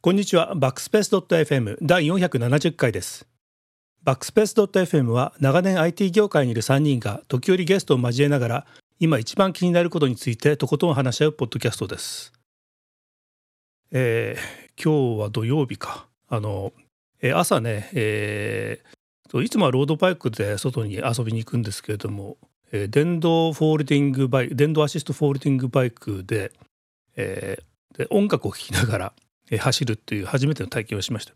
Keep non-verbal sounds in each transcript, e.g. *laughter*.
こんにちは。バックスペース .fm 第470回です。バックスペース .fm は長年 IT 業界にいる3人が時折ゲストを交えながら今一番気になることについてとことん話し合うポッドキャストです。えー、今日は土曜日か。あの、えー、朝ね、えー、いつもはロードバイクで外に遊びに行くんですけれども、えー、電動フォールディングバイク電動アシストフォールディングバイクで,、えー、で音楽を聴きながら、えー、走るっていう初めての体験をしました。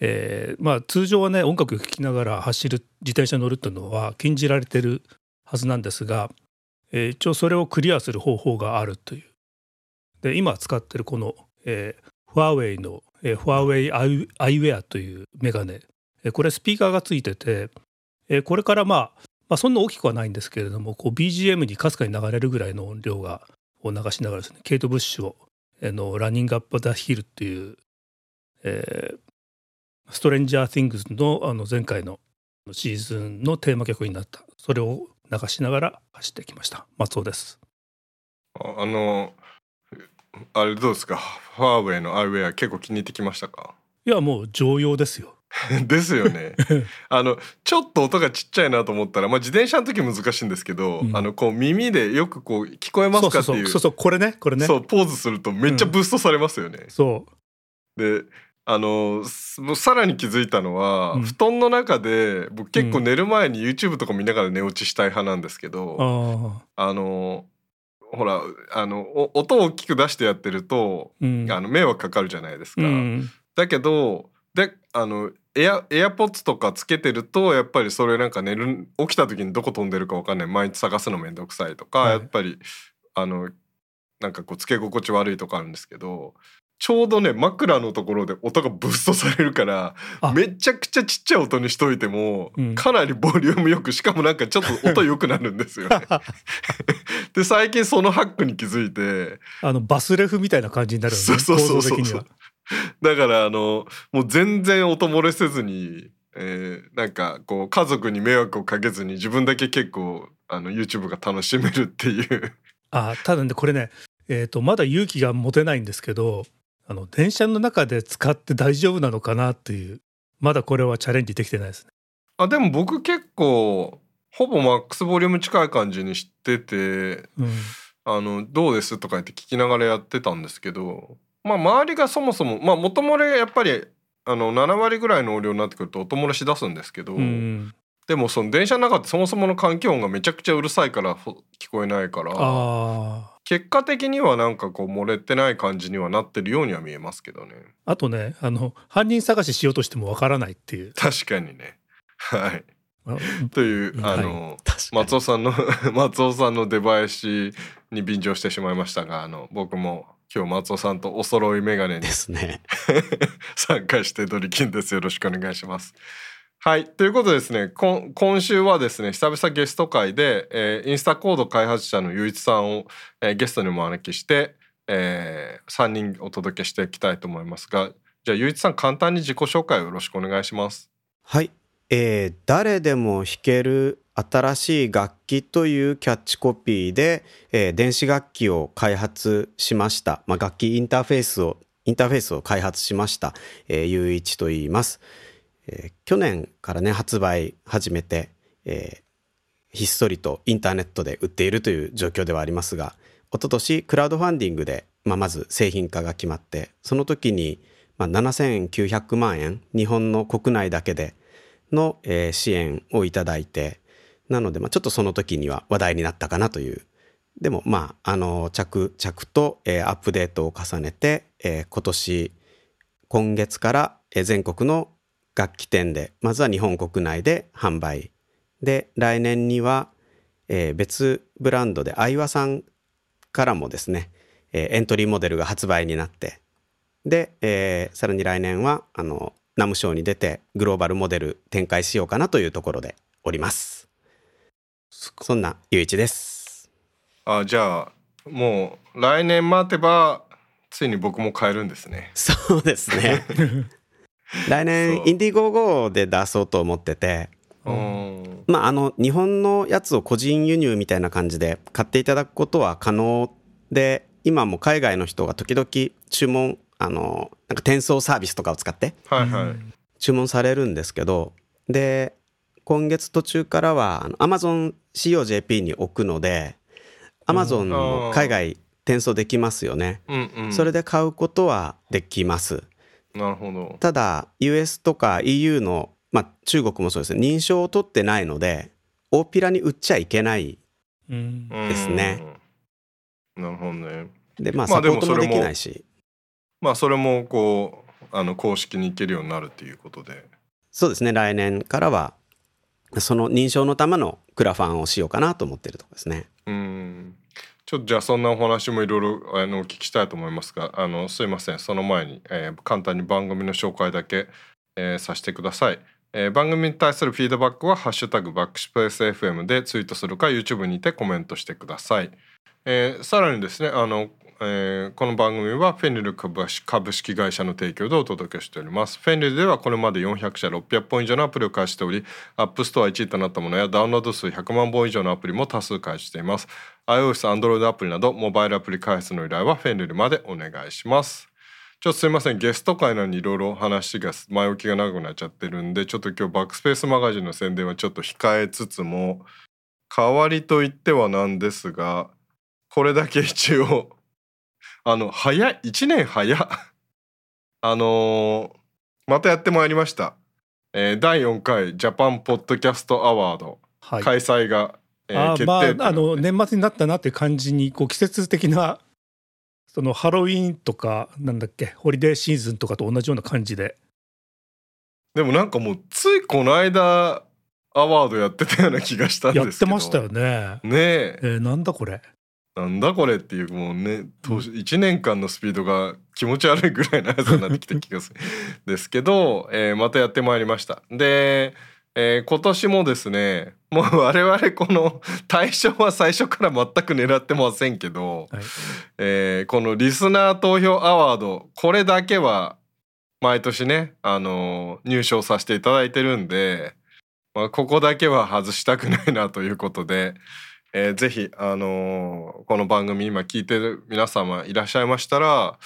えー、まあ通常はね音楽を聴きながら走る自転車に乗るっていうのは禁じられてるはずなんですが、えー、一応それをクリアする方法があるという。で今使ってるこのえー、ファーウェイの、えー、ファーウェイアイアイウェアというメガネ、これスピーカーがついてて、これからまあ、まあ、そんな大きくはないんですけれどもこう BGM にかすかに流れるぐらいの音量がを流しながらですねケイト・ブッシュを、えー、のランニングアップ・ザ・ヒルっていう、えー、ストレンジャー・ティングスのあの前回のシーズンのテーマ曲になった。それを流しながら走ってきました。松尾です。あのあれどうですか？ファーウェイのアイウェア結構気に入ってきましたか？いやもう常用ですよ *laughs* ですよね。あのちょっと音がちっちゃいなと思ったら、まあ、自転車の時難しいんですけど、うん、あのこう耳でよくこう聞こえますかっていう。そうそうこれねこれね。そうポーズするとめっちゃブーストされますよね、うん、そう。であのさらに気づいたのは、うん、布団の中で僕結構寝る前に YouTube とか見ながら寝落ちしたい派なんですけど、あのほらあの音を大きく出してやってると、うん、あの迷惑かかるじゃないですか。うん、だけどであのエアエアポッツとかつけてるとやっぱりそれなんか寝る起きた時にどこ飛んでるか分かんない。毎日探すの面倒くさいとか、はい、やっぱりあのなんかこうつけ心地悪いとかあるんですけどちょうどね枕のところで音がブーストされるからめちゃくちゃちっちゃい音にしといても、うん、かなりボリュームよくしかもなんかちょっと音良くなるんですよね。*laughs* で最近そのハックに気づいてあのバスレフみたいな感じになるんですそうそうそうそう *laughs* だからあのもう全然音漏れせずに、えー、なんかこう家族に迷惑をかけずに自分だけ結構あの YouTube が楽しめるっていうあただねこれねえーとまだ勇気が持てないんですけどあの電車の中で使って大丈夫なのかなっていうまだこれはチャレンジできてないですね。あでも僕結構ほぼマックスボリューム近い感じにしてて、うん、あのどうですとか言って聞きながらやってたんですけどまあ周りがそもそもまあ元漏れやっぱりあの7割ぐらいの音量になってくると音漏れしだすんですけど、うん、でもその電車の中ってそもそもの環境音がめちゃくちゃうるさいから聞こえないから結果的にはなんかこう漏れてない感じにはなってるようには見えますけどね。あとねあの犯人探ししようとしてもわからないっていう。確かにね。はい。というあの、はい、松尾さんの *laughs* 松尾さんの出囃子に便乗してしまいましたがあの僕も今日松尾さんとお揃いメガネにですね *laughs* 参加してドリキンですよろしくお願いしますはい。ということでですね、今週はですね、久々ゲスト会で、えー、インスタコード開発者のゆういちさんを、えー、ゲストにお招きして、えー、3人お届けしていきたいと思いますが、じゃあゆういちさん簡単に自己紹介をよろしくお願いします。はい。えー、誰でも弾ける新しい楽器というキャッチコピーで、えー、電子楽器を開発しました。まあ、楽器インターフェースを、インターフェースを開発しました。えー、ゆういちと言います。えー、去年からね発売始めて、え、ひっそりとインターネットで売っているという状況ではありますが一昨年クラウドファンディングで、まあ、まず製品化が決まってその時に、まあ、7900万円日本の国内だけでの、え、支援をいただいてなので、まあ、ちょっとその時には話題になったかなという。でもまああの着々と、えー、アップデートを重ねて、えー、今年今月から、えー、全国の楽器店でまずは日本国内で販売。で来年には、えー、別ブランドで相和さんからもですね、えー、エントリーモデルが発売になって。で、えー、さらに来年はあのナムショーに出てグローバルモデル展開しようかなというところでおります。そんなゆういちです。あじゃあもう来年待てばついに僕も買えるんですね。そうですね。*laughs* 来年インディゴーゴーで出そうと思ってて。まああの日本のやつを個人輸入みたいな感じで買っていただくことは可能で今も海外の人が時々注文あのなんか転送サービスとかを使って、はいはい、注文されるんですけどで今月途中からはアマゾン COJP に置くのでアマゾンも海外転送できますよね、うんうん、それで買うことはできます。なるほど。ただ US とか EU の、まあ、中国もそうですね。認証を取ってないので大っぴらに売っちゃいけないですね、なるほどね。でまあサポートもできないし。まあそれもこうあの公式に行けるようになるということで。そうですね。来年からはその認証のためのクラファンをしようかなと思ってるとこですね。うん。ちょっとじゃあそんなお話もいろいろあのお聞きしたいと思いますがあのすいません。その前に、えー、簡単に番組の紹介だけ、えー、させてください、えー、番組に対するフィードバックは「ハッシュタグバックスペース FM」でツイートするか YouTube にてコメントしてください、えー、さらにですねあのえー、この番組はフェンリル株式会社の提供でお届けしております。フェンリルではこれまで400社600本以上のアプリを開発しており、 App Store 1位となったものやダウンロード数100万本以上のアプリも多数開発しています。iOS、Android アプリなどモバイルアプリ開発の依頼はフェンリルまでお願いします。ちょっとすいませんゲスト回なのにいろいろ話が前置きが長くなっちゃってるんでちょっと今日バックスペースマガジンの宣伝はちょっと控えつつも代わりといってはなんですがこれだけ一応あの早い1年早 *laughs* あのー、またやってまいりました、えー、第4回ジャパンポッドキャストアワード、はい、開催が、えー、決定まあ、あの年末になったなっていう感じにこう季節的なそのハロウィーンとかなんだっけホリデーシーズンとかと同じような感じで。でもなんかもうついこの間アワードやってたような気がしたんですけど。やってましたよね。ねえ。えー、なんだこれなんだこれっていうもうね1年間のスピードが気持ち悪いぐらいの速さになってきた気がするですけど、*laughs* えー、またやってまいりました。で、えー、今年もですねもう *laughs* 我々この対象は最初から全く狙ってませんけど、はい、えー、このリスナー投票アワードこれだけは毎年ね、あの入賞させていただいてるんで、まあ、ここだけは外したくないなということで、えー、ぜひ、あのー、この番組今聞いてる皆様いらっしゃいましたら、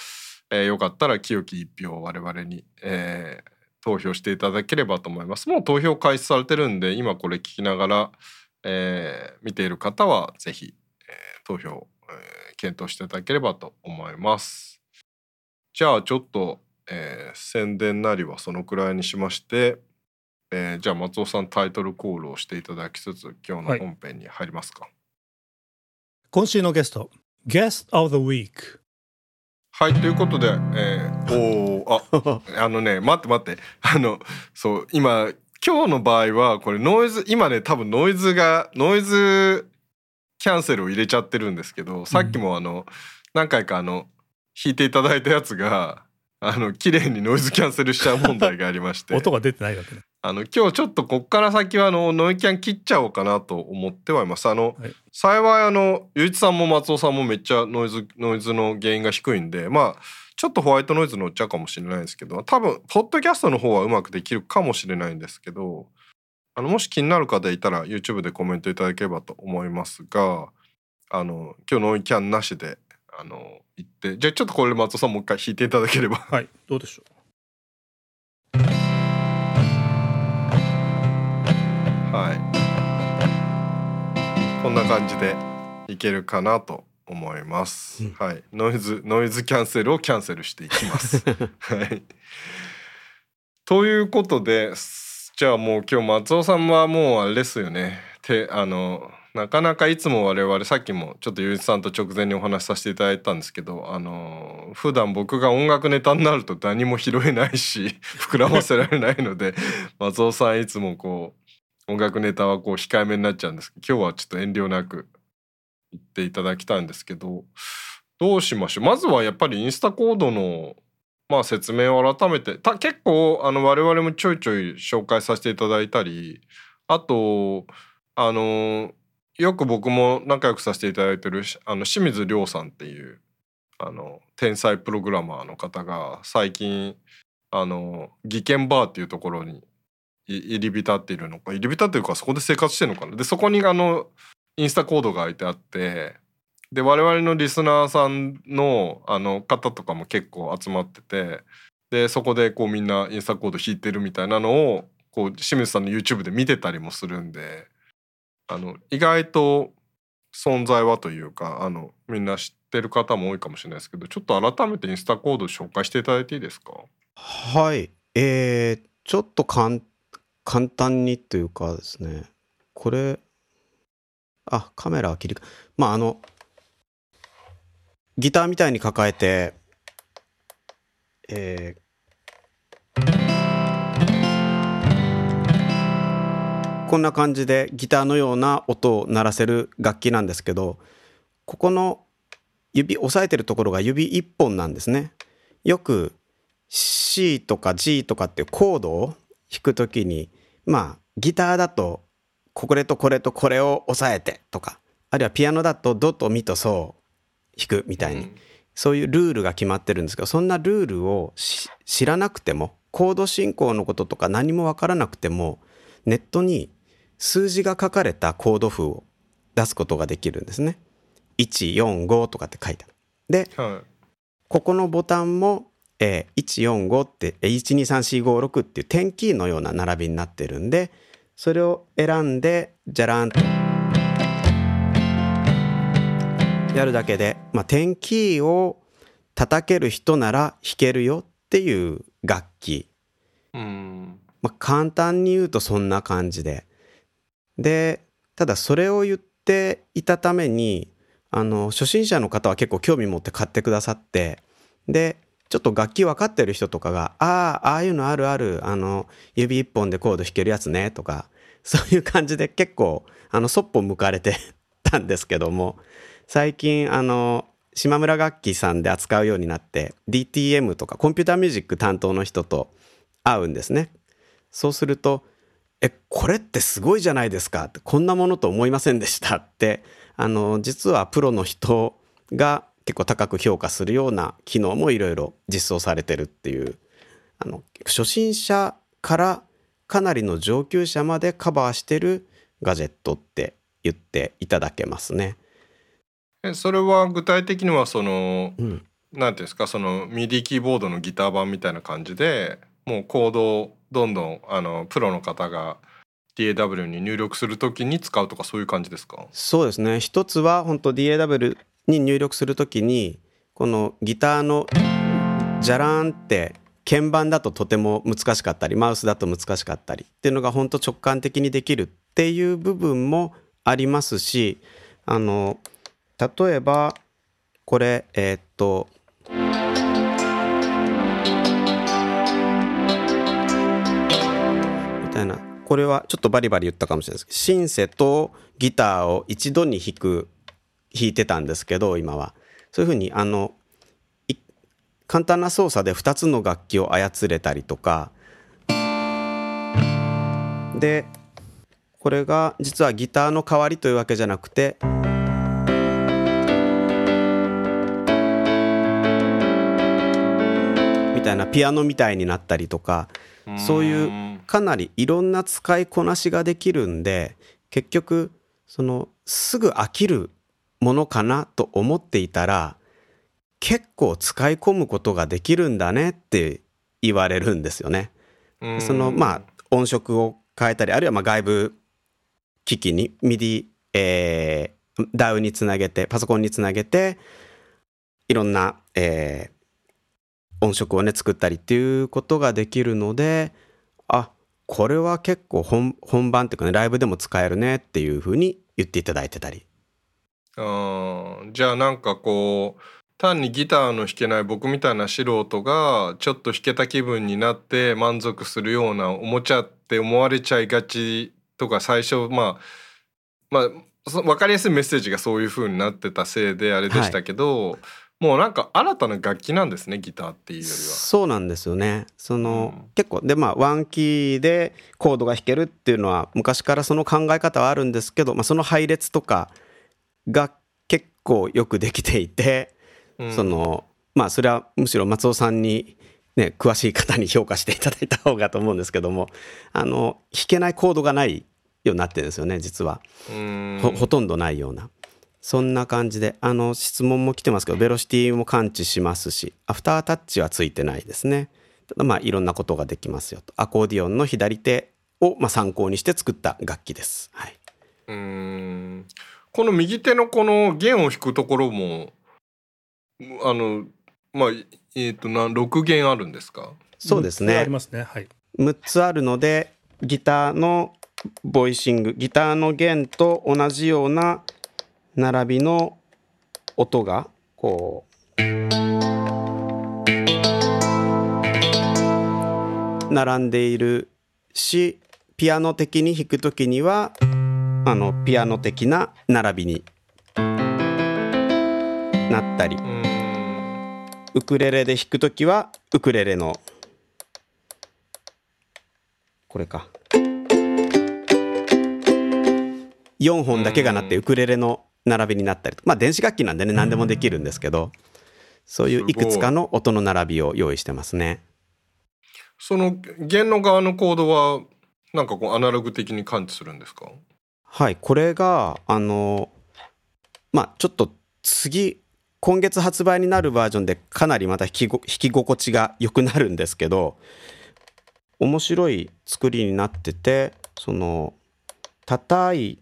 えー、よかったら清き一票を我々に、えー、投票していただければと思います。もう投票開始されてるんで今これ聞きながら、えー、見ている方はぜひ、えー、投票、えー、検討していただければと思います。じゃあちょっと、えー、宣伝なりはそのくらいにしまして、えー、じゃあ松尾さんタイトルコールをしていただきつつ今日の本編に入りますか。はい今週のゲスト Guest of the Week はいということで、えー、*laughs* おああのね待って待って。あのそう今今日の場合はこれノイズ今ね多分ノイズがノイズキャンセルを入れちゃってるんですけどさっきもあの、うん、何回かあの弾いていただいたやつがあの綺麗にノイズキャンセルしちゃう問題がありまして。*laughs* 音が出てないわけねあの今日ちょっとこっから先はあのノイキャン切っちゃおうかなと思ってはいます。あの、はい、幸いあのゆういちさんも松尾さんもめっちゃノイズノイズの原因が低いんでまあちょっとホワイトノイズ乗っちゃうかもしれないですけど多分ポッドキャストの方はうまくできるかもしれないんですけどあのもし気になる方いたら YouTube でコメントいただければと思いますがあの今日ノイキャンなしであの言ってじゃあちょっとこれ松尾さんもう一回弾いていただければ。はいどうでしょう？はい。こんな感じでいけるかなと思います、うん、はい。ノイズノイズキャンセルをキャンセルしていきます。*laughs* はい。ということでじゃあもう今日松尾さんはもうあれですよね。てあのなかなかいつも我々さっきもちょっとゆういちさんと直前にお話しさせていただいたんですけどあの普段僕が音楽ネタになると何も拾えないし *laughs* 膨らませられないので松尾さんいつもこう音楽ネタはこう控えめになっちゃうんですけど今日はちょっと遠慮なく言っていただきたいんですけどどうしましょう？まずはやっぱりインスタコードのまあ説明を改めてた結構あの我々もちょいちょい紹介させていただいたりあとあのよく僕も仲良くさせていただいてるあの清水亮さんっていうあの天才プログラマーの方が最近あの技研バーっていうところに入り浸っているのか。入り浸っていうかそこで生活してるのかな。でそこにあのインスタコードが開いてあってで我々のリスナーさんのあの方とかも結構集まっててでそこでこうみんなインスタコード引いてるみたいなのをこう清水さんの YouTube で見てたりもするんであの意外と存在はというかあのみんな知ってる方も多いかもしれないですけどちょっと改めてインスタコード紹介していただいていいですか？はい。えー、ちょっと簡簡単にというかですねこれあカメラ切りまああのギターみたいに抱えてえー、こんな感じでギターのような音を鳴らせる楽器なんですけどここの指押さえてるところが指1本なんですね。よく C とか G とかってコードを弾くときにまあギターだとこれとこれとこれを押さえてとかあるいはピアノだとドとミとソを弾くみたいに、そういうルールが決まってるんですけどそんなルールを知らなくてもコード進行のこととか何も分からなくてもネットに数字が書かれたコード譜を出すことができるんですね。145とかって書いてある。で、はい、ここのボタンも、えー、145って123456っていう点キーのような並びになってるんでそれを選んでじゃらんとやるだけで、まあ、点キーを叩ける人なら弾けるよっていう楽器。うんまあ、簡単に言うとそんな感じで。で、ただそれを言っていたために、あの、初心者の方は結構興味持って買ってくださって、で、ちょっと楽器分かってる人とかが、ああ、ああいうのあるある、あの、指一本でコード弾けるやつね、とか、そういう感じで結構、あの、そっぽ向かれてたんですけども、最近あの島村楽器さんで扱うようになって DTM とかコンピューターミュージック担当の人と会うんですね。そうすると「えこれってすごいじゃないですか」って「こんなものと思いませんでした」ってあの実はプロの人が結構高く評価するような機能もいろいろ実装されてるっていう。あの初心者からかなりの上級者までカバーしてるガジェットって言っていただけますね。えそれは具体的にはその、うん、なんていうんですかそのミディキーボードのギター版みたいな感じでもうコードをどんどんあのプロの方が DAW に入力するときに使うとかそういう感じですか？そうですね。一つは本当 DAW に入力するときにこのギターのじゃらんって鍵盤だととても難しかったりマウスだと難しかったりっていうのが本当直感的にできるっていう部分もありますしあの例えばこれえー、っとみたいな。これはちょっとバリバリ言ったかもしれないですけどシンセとギターを一度に弾く弾いてたんですけど今は。そういうふうにあの簡単な操作で2つの楽器を操れたりとか。でこれが実はギターの代わりというわけじゃなくてみたいなピアノみたいになったりとか。そういうかなりいろんな使いこなしができるんで結局そのすぐ飽きるものかなと思っていたら結構使い込むことができるんだねって言われるんですよね。そのまあ音色を変えたりあるいはま外部機器に MIDI、えー、DAW につなげてパソコンにつなげていろんな、えー、音色をね作ったりっていうことができるのであこれは結構本本番っていうかねライブでも使えるねっていうふうに言っていただいてたり。あじゃあなんかこう単にギターの弾けない僕みたいな素人がちょっと弾けた気分になって満足するようなおもちゃって思われちゃいがちとか最初まあまあ分かりやすいメッセージがそういう風になってたせいであれでしたけど、はいもうなんか新たな楽器なんですねギターっていうよりは。そうなんですよね。その、うん、結構でまあワンキーでコードが弾けるっていうのは昔からその考え方はあるんですけど、まあ、その配列とかが結構よくできていて、うん、そのまあそれはむしろ松尾さんにね、詳しい方に評価していただいた方がと思うんですけどもあの弾けないコードがないようになってるんですよね実は。ほとんどないような。そんな感じであの質問も来てますけどベロシティも感知しますしアフタータッチはついてないですね。ただまあいろんなことができますよと。アコーディオンの左手をまあ参考にして作った楽器です、はい、うんこの右手のこの弦を弾くところもあのまあえっ、ー、とな6弦あるんですか？そうですね。ありますね。はい。6つあるのでギターのボイシングギターの弦と同じような並びの音がこう。並んでいるしピアノ的に弾くときにはあのピアノ的な並びになったり。ウクレレで弾くときはウクレレのこれか。4本だけが鳴ってウクレレの並びになったりまあ電子楽器なんでね何でもできるんですけど。そういういくつかの音の並びを用意してますね。その弦の側のコードはなんかこうアナログ的に感知するんですか？はいこれがあのまあちょっと次今月発売になるバージョンでかなりまた弾き弾き心地が良くなるんですけど面白い作りになっててその叩い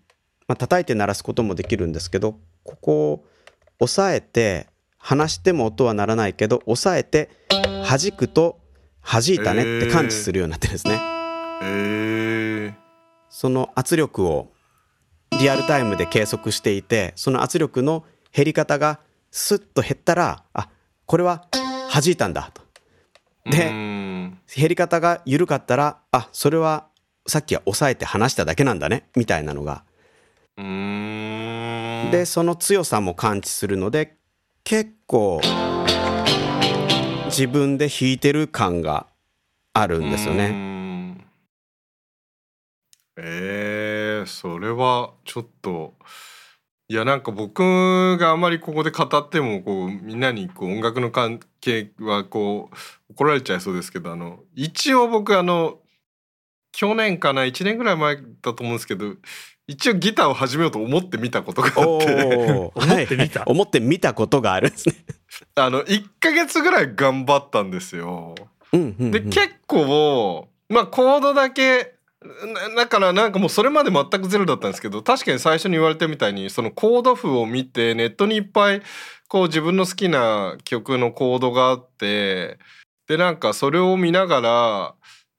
まあ叩いて鳴らすこともできるんですけどここを押さえて離しても音は鳴らないけど押さえて弾くと弾いたねって感知するようになってるんですね。えー、その圧力をリアルタイムで計測していてその圧力の減り方がスッと減ったらあこれは弾いたんだと。で減り方が緩かったらあそれはさっきは押さえて離しただけなんだねみたいなのが。でその強さも感知するので結構自分で弾いてる感があるんですよね。えー、それはちょっといやなんか僕があまりここで語ってもこうみんなにこう音楽の関係はこう怒られちゃいそうですけどあの一応僕あの去年かな1年ぐらい前だと思うんですけど一応ギターを始めようと思ってみたことがあって。思ってみた、はい、思ってみたことがあるんですね。*laughs* あの1か月ぐらい頑張ったんですよ、うんうんうん、で結構まあコードだけだからなんかもうそれまで全くゼロだったんですけど確かに最初に言われたみたいにそのコード譜を見てネットにいっぱいこう自分の好きな曲のコードがあってでなんかそれを見ながら、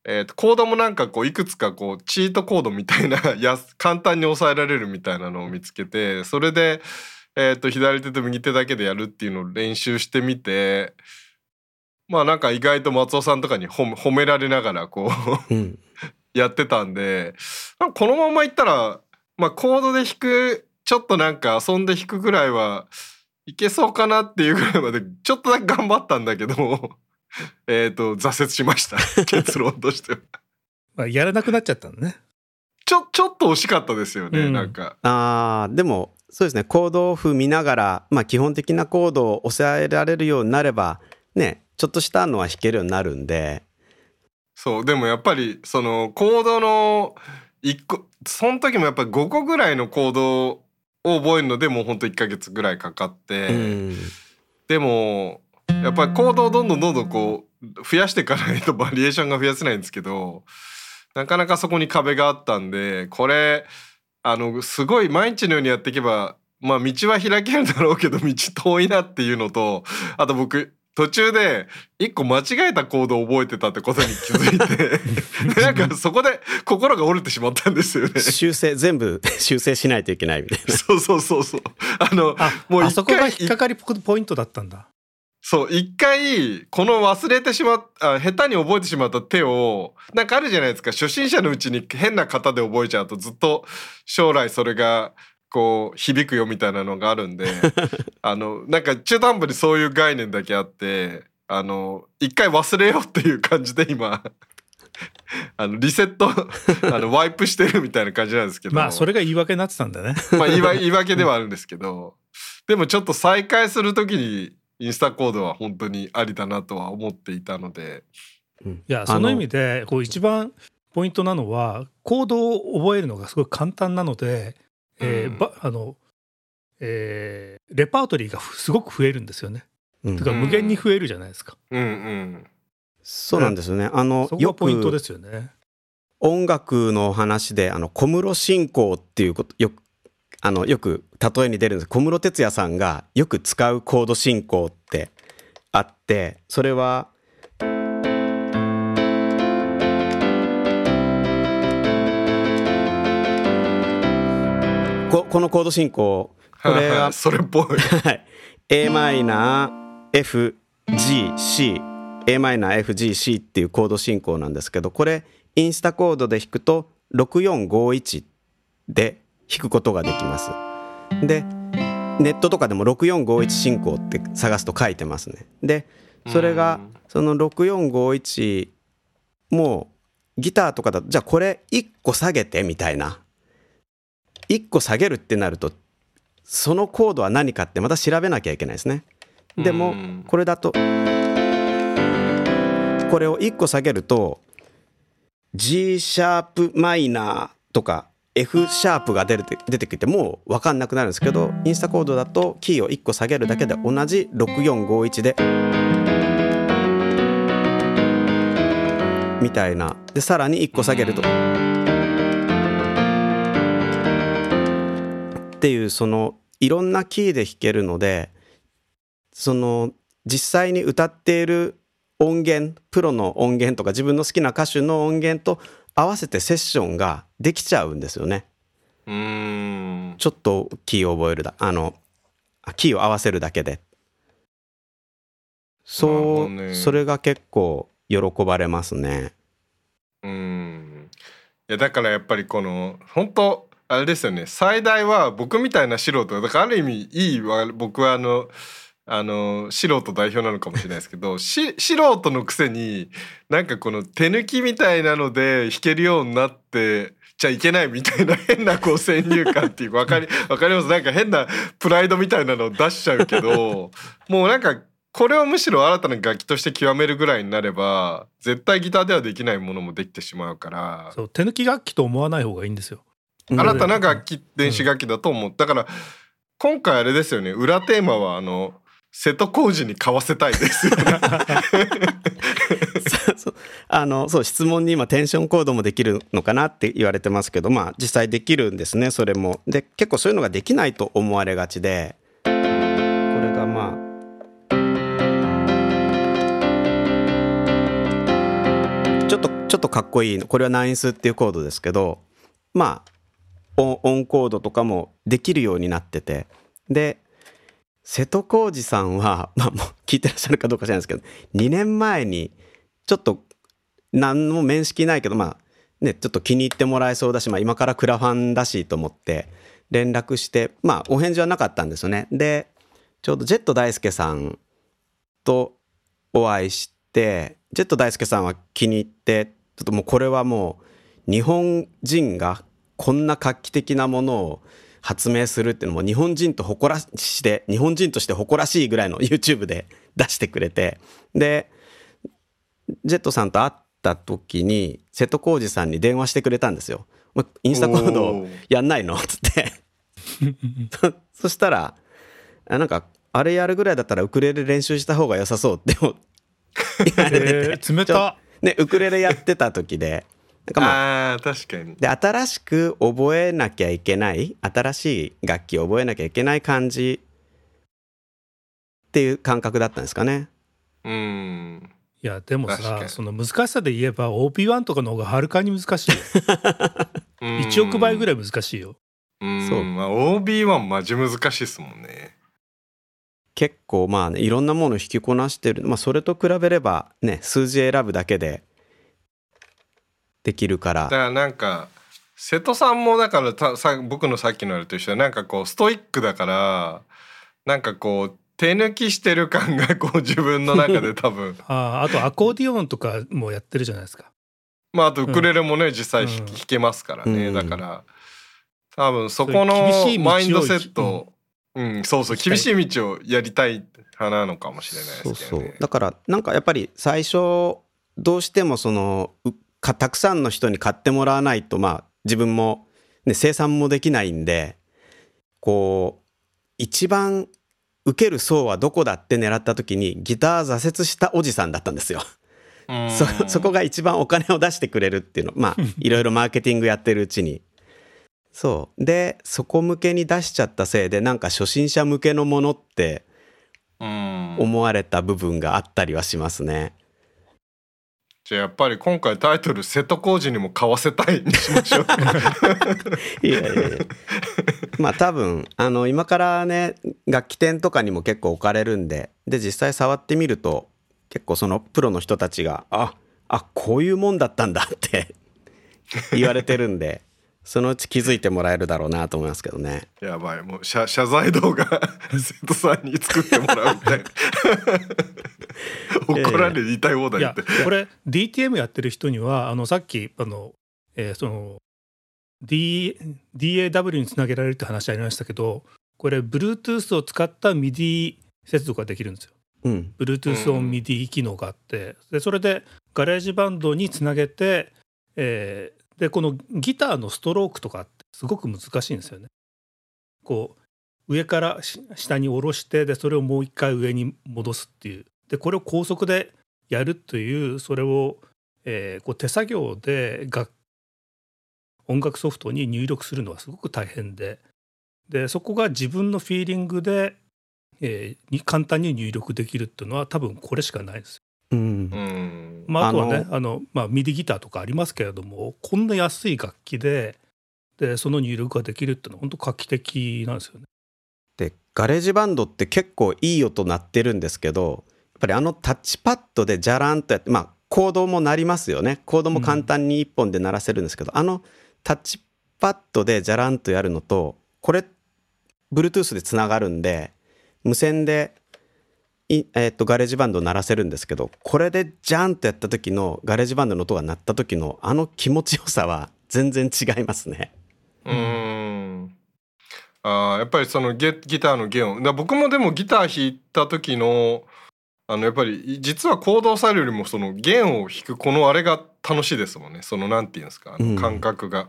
えー、とコードもなんかこういくつかこうチートコードみたいな *laughs* や簡単に抑えられるみたいなのを見つけてそれで、えー、と左手と右手だけでやるっていうのを練習してみて。まあなんか意外と松尾さんとかに褒められながらこう、やってたんでこのままいったら、まあ、コードで弾くちょっとなんか遊んで弾くぐらいはいけそうかなっていうぐらいまでちょっとだけ頑張ったんだけど *laughs* えっと挫折しました。*laughs* 結論としては。まあやらなくなっちゃったのね。ちょちょっと惜しかったですよね、うん、なんか。あでもそうですねコードオフ見ながら、まあ、基本的なコードを抑えられるようになればねちょっとしたのは弾けるようになるんでそうでもやっぱりそのコードの1個その時もやっぱり5個ぐらいのコードを覚えるのでもうほんと1ヶ月ぐらいかかって、うん、でもやっぱりコードをどんどんどんどんこう増やしていかないとバリエーションが増やせないんですけどなかなかそこに壁があったんでこれあのすごい毎日のようにやっていけばまあ道は開けるだろうけど道遠いなっていうのとあと僕途中で一個間違えたコードを覚えてたってことに気づいて *laughs* なんかそこで心が折れてしまったんですよね。修正全部修正しないといけないみたいな。そうそうそうそう。あのもうあそこが引っかかりポイントだったんだ。そう一回この忘れてしまあ下手に覚えてしまった手をなんかあるじゃないですか。初心者のうちに変な型で覚えちゃうとずっと将来それがこう響くよみたいなのがあるんで *laughs* あのなんか中途半端にそういう概念だけあってあの一回忘れようっていう感じで今 *laughs* あのリセット *laughs* あのワイプしてるみたいな感じなんですけど。まあそれが言い訳になってたんだね。まあ言い言い訳ではあるんですけど。でもちょっと再開する時にインスタコードは本当にありだなとは思っていたので。いやその意味でこう一番ポイントなのはコードを覚えるのがすごい簡単なので、えー、ばあのえー、レパートリーがすごく増えるんですよね。うん、か無限に増えるじゃないですか。うんうん、そうなんですよね。あのそこがポイントですよね。音楽の話であの小室進行っていうことよくあのよく例えに出るんです小室哲哉さんがよく使うコード進行ってあってそれはここのコード進行これは *laughs* それっぽい a マイナー FGC a マイナー FGC っていうコード進行なんですけどこれインスタコードで弾くと6451で弾くことができます。でネットとかでも6451進行って探すと書いてますね。でそれがその6451もうギターとかだとじゃあこれ1個下げてみたいな1個下げるってなるとそのコードは何かってまた調べなきゃいけないですね。でもこれだとこれを1個下げると G シャープマイナーとか F シャープが出て出てきてもう分かんなくなるんですけどインスタコードだとキーを1個下げるだけで同じ6451でみたいな。でさらに1個下げると。っていうそのいろんなキーで弾けるのでその実際に歌っている音源プロの音源とか自分の好きな歌手の音源と合わせてセッションができちゃうんですよね。うんちょっとキーを覚えるだあのキーを合わせるだけでそう、ね、それが結構喜ばれますね。うんいやだからやっぱりこの本当あれですよね。最大は僕みたいな素人だからある意味いい僕はあのあの素人代表なのかもしれないですけど *laughs* 素人のくせになんかこの手抜きみたいなので弾けるようになってちゃいけないみたいな *laughs* 変なこう先入観っていう分かり *laughs* 分かります？なんか変なプライドみたいなのを出しちゃうけどもうなんかこれをむしろ新たな楽器として極めるぐらいになれば絶対ギターではできないものもできてしまうから。そう手抜き楽器と思わない方がいいんですよ新たな楽器電子楽器だと思う、だから今回あれですよね。裏テーマはあの瀬戸康史に買わせたいです *laughs* あのそう質問に今テンションコードもできるのかなって言われてますけどまあ実際できるんですねそれも。で結構そういうのができないと思われがちで。これがまあ。ちょっとちょっとかっこいいこれはナインスっていうコードですけどまあオンコードとかもできるようになってて。で瀬戸康史さんは、*laughs* まあ、もう聞いてらっしゃるかどうか知らないですけど2年前にちょっと何も面識ないけどまあねちょっと気に入ってもらえそうだし、まあ、今からクラファンだしと思って連絡してまあお返事はなかったんですよね。でちょうどジェット大輔さんとお会いしてジェット大輔さんは気に入ってちょっともうこれはもう日本人がこんな画期的なものを発明するっていうのも日本人と誇らして日本人として誇らしいぐらいの YouTube で出してくれてでジェットさんと会った時に瀬戸康史さんに電話してくれたんですよ。インスタコードやんないの？っ *laughs* つって。*laughs* そしたらなんかあれやるぐらいだったらウクレレ練習した方が良さそうって言われて。て、*laughs* えー、冷たねウクレレやってた時でなんかまあ確かに。で新しく覚えなきゃいけない新しい楽器を覚えなきゃいけない感じっていう感覚だったんですかね。うん。いやでもさその難しさで言えば OP1 とかの方がはるかに難しいよ。*laughs* 1億倍ぐらい難しいよ。うん。そう。まあ OB1 マジ難しいですもんね。結構まあねいろんなもの引きこなしてる。まあそれと比べればね数字選ぶだけでできるから。だからなんか瀬戸さんもだからたさ僕のさっきのあれと一緒でなんかこうストイックだからなんかこう手抜きしてる感が *laughs* こう自分の中で多分。*laughs* ああとアコーディオンとかもやってるじゃないですか。まああとウクレレもね、うん、実際弾けますからね、うん、だから多分そこのマインドセットうん、そうそう厳しい道をやりたい派なのかもしれないですね。そうそう。だからなんかやっぱり最初どうしてもそのたくさんの人に買ってもらわないとまあ自分も、ね、生産もできないんでこう一番受ける層はどこだって狙った時にギター挫折したおじさんだったんですよ。そそこが一番お金を出してくれるっていうの。まあ *laughs* いろいろマーケティングやってるうちに。そう。でそこ向けに出しちゃったせいでなんか初心者向けのものって思われた部分があったりはしますね。じゃあやっぱり今回タイトル瀬戸康史にも買わせたいにしましょう。*laughs* いやいやいや。まあ多分あの今からね楽器店とかにも結構置かれるんでで実際触ってみると結構そのプロの人たちがああこういうもんだったんだって *laughs* 言われてるんでそのうち気づいてもらえるだろうなと思いますけどね。やばい。もう謝謝罪動画 *laughs* 生徒さんに作ってもらうみたいな怒られる言いたい放題って。これ DTM やってる人にはあのさっきあの、えー、その D DAW につなげられるって話ありましたけどこれ Bluetooth を使った MIDI 接続ができるんですよ。うん、Bluetooth on MIDI 機能があって。でそれで GarageBand につなげて、えー、でこのギターのストロークとかってすごく難しいんですよね。こう上から下に下ろしてでそれをもう一回上に戻すっていうでこれを高速でやるというそれを、えー、こう手作業で楽音楽ソフトに入力するのはすごく大変ででそこが自分のフィーリングでえー、に簡単に入力できるっていうのは多分これしかないです。うんまあ、あとはねあのまあ、 MIDI ギターとかありますけれどもこんな安い楽器ででその入力ができるっていうのは本当画期的なんですよね。で GarageBand って結構いい音鳴ってるんですけどやっぱりあのタッチパッドでじゃらんとやってまあコードも鳴りますよね。コードも簡単に1本で鳴らせるんですけど、うん、あのタッチパッドでじゃらんとやるのとこれ Bluetooth でつながるんで無線でえー、と GarageBand 鳴らせるんですけどこれでジャンとやった時の GarageBand の音が鳴った時のあの気持ちよさは全然違いますね。うん。あやっぱりそのギギターの弦を。僕もでもギター弾いた時のあのやっぱり実はコードされるよりもその弦を弾くこのあれが楽しいですもんね。そのなんていうんですかあの感覚が。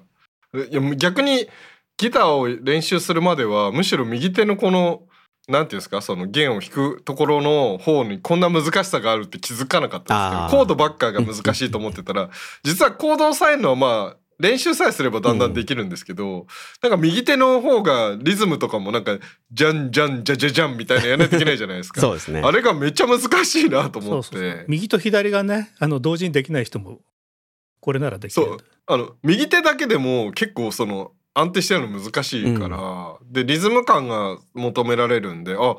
うん、いや逆にギターを練習するまではむしろ右手のこのなんていうんですかその弦を弾くところの方にこんな難しさがあるって気づかなかったんですけどコードばっかが難しいと思ってたら実はコードを抑えるのはまあ練習さえすればだんだんできるんですけど、うん、なんか右手の方がリズムとかもなんかじゃんじゃんじゃじゃじゃんみたいなやらないといけないじゃないですか。そうですね。あれがめっちゃ難しいなと思って。右と左がねあの同時にできない人もこれならできる。そう。あの右手だけでも結構その安定してるの難しいから、うん、でリズム感が求められるんであ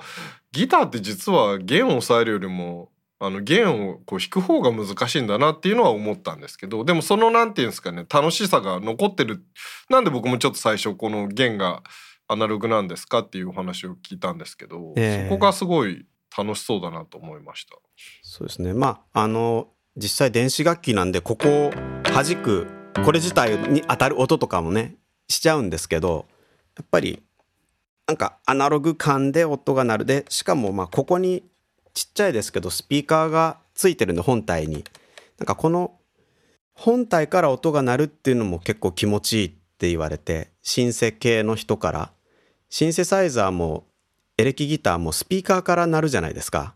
ギターって実は弦を抑えるよりもあの弦をこう弾く方が難しいんだなっていうのは思ったんですけどでもその何て言うんですかね楽しさが残ってる。なんで僕もちょっと最初この弦がアナログなんですかっていうお話を聞いたんですけど、えー、そこがすごい楽しそうだなと思いました。そうですね。まああの実際電子楽器なんでここを弾くこれ自体に当たる音とかもねしちゃうんですけどやっぱりなんかアナログ感で音が鳴る。でしかもまあここにちっちゃいですけどスピーカーがついてるんで本体に。なんかこの本体から音が鳴るっていうのも結構気持ちいいって言われてシンセ系の人から。シンセサイザーもエレキギターもスピーカーから鳴るじゃないですか。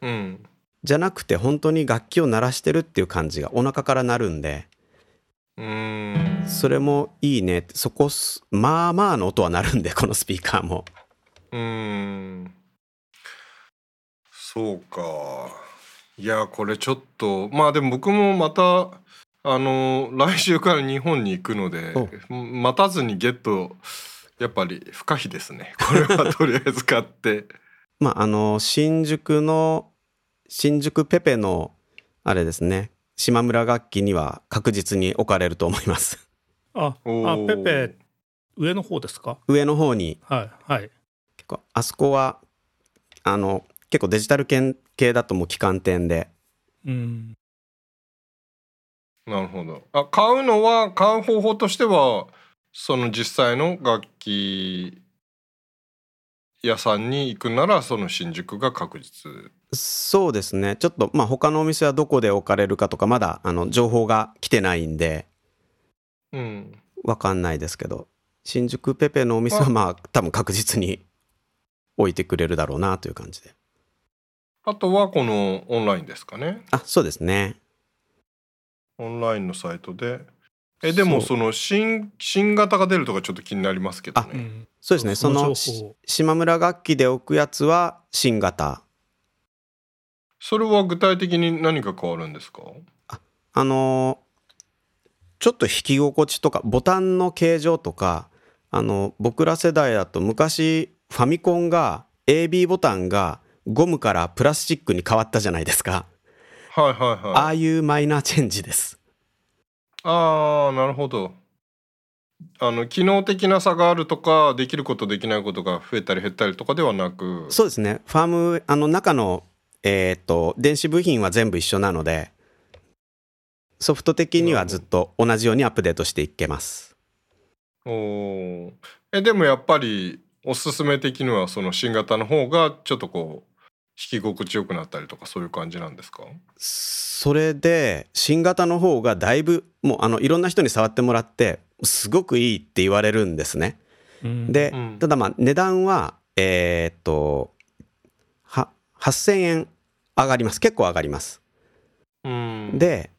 うん、じゃなくて本当に楽器を鳴らしてるっていう感じがお腹から鳴るんで。うん。それもいいね。そこまあまあの音は鳴るんでこのスピーカーも。うんそうか。いやこれちょっとまあでも僕もまたあの来週から日本に行くので待たずにゲットやっぱり不可避ですね。*laughs* これはとりあえず買って。まああの新宿の新宿ペペのあれですね。島村楽器には確実に置かれると思います。ああペペ上の方ですか？上の方に。はいはい。結構あそこはあの結構デジタル系系だともう旗艦店で。うん。なるほど。あ買うのは買う方法としてはその実際の楽器屋さんに行くならその新宿が確実。そうですね。ちょっとまあ他のお店はどこで置かれるかとかまだあの情報が来てないんで。うん。わかんないですけど新宿ペペのお店はまあ多分確実に置いてくれるだろうなという感じであとはこのオンラインですかね。あそうですね。オンラインのサイトで。えでもその新新型が出るとかちょっと気になりますけどね、うん、そうですね。その島村楽器で置くやつは新型。それは具体的に何が変わるんですか？ああのちょっと弾き心地とかボタンの形状とかあの僕ら世代だと昔ファミコンが AB ボタンがゴムからプラスチックに変わったじゃないですか。はいはいはい。ああいうマイナーチェンジです。ああなるほど。あの機能的な差があるとかできることできないことが増えたり減ったりとかではなく。そうですね。ファームあの中のえー、っと電子部品は全部一緒なのでソフト的にはずっと同じようにアップデートしていけます。おえでもやっぱりおすすめ的にはその新型の方がちょっとこう弾き心地よくなったりとかそういう感じなんですか？それで新型の方がだいぶもうあのいろんな人に触ってもらってすごくいいって言われるんですね。うん、で、うん、ただまあ値段はえー、っとは8,000円上がります結構上がります。うん、で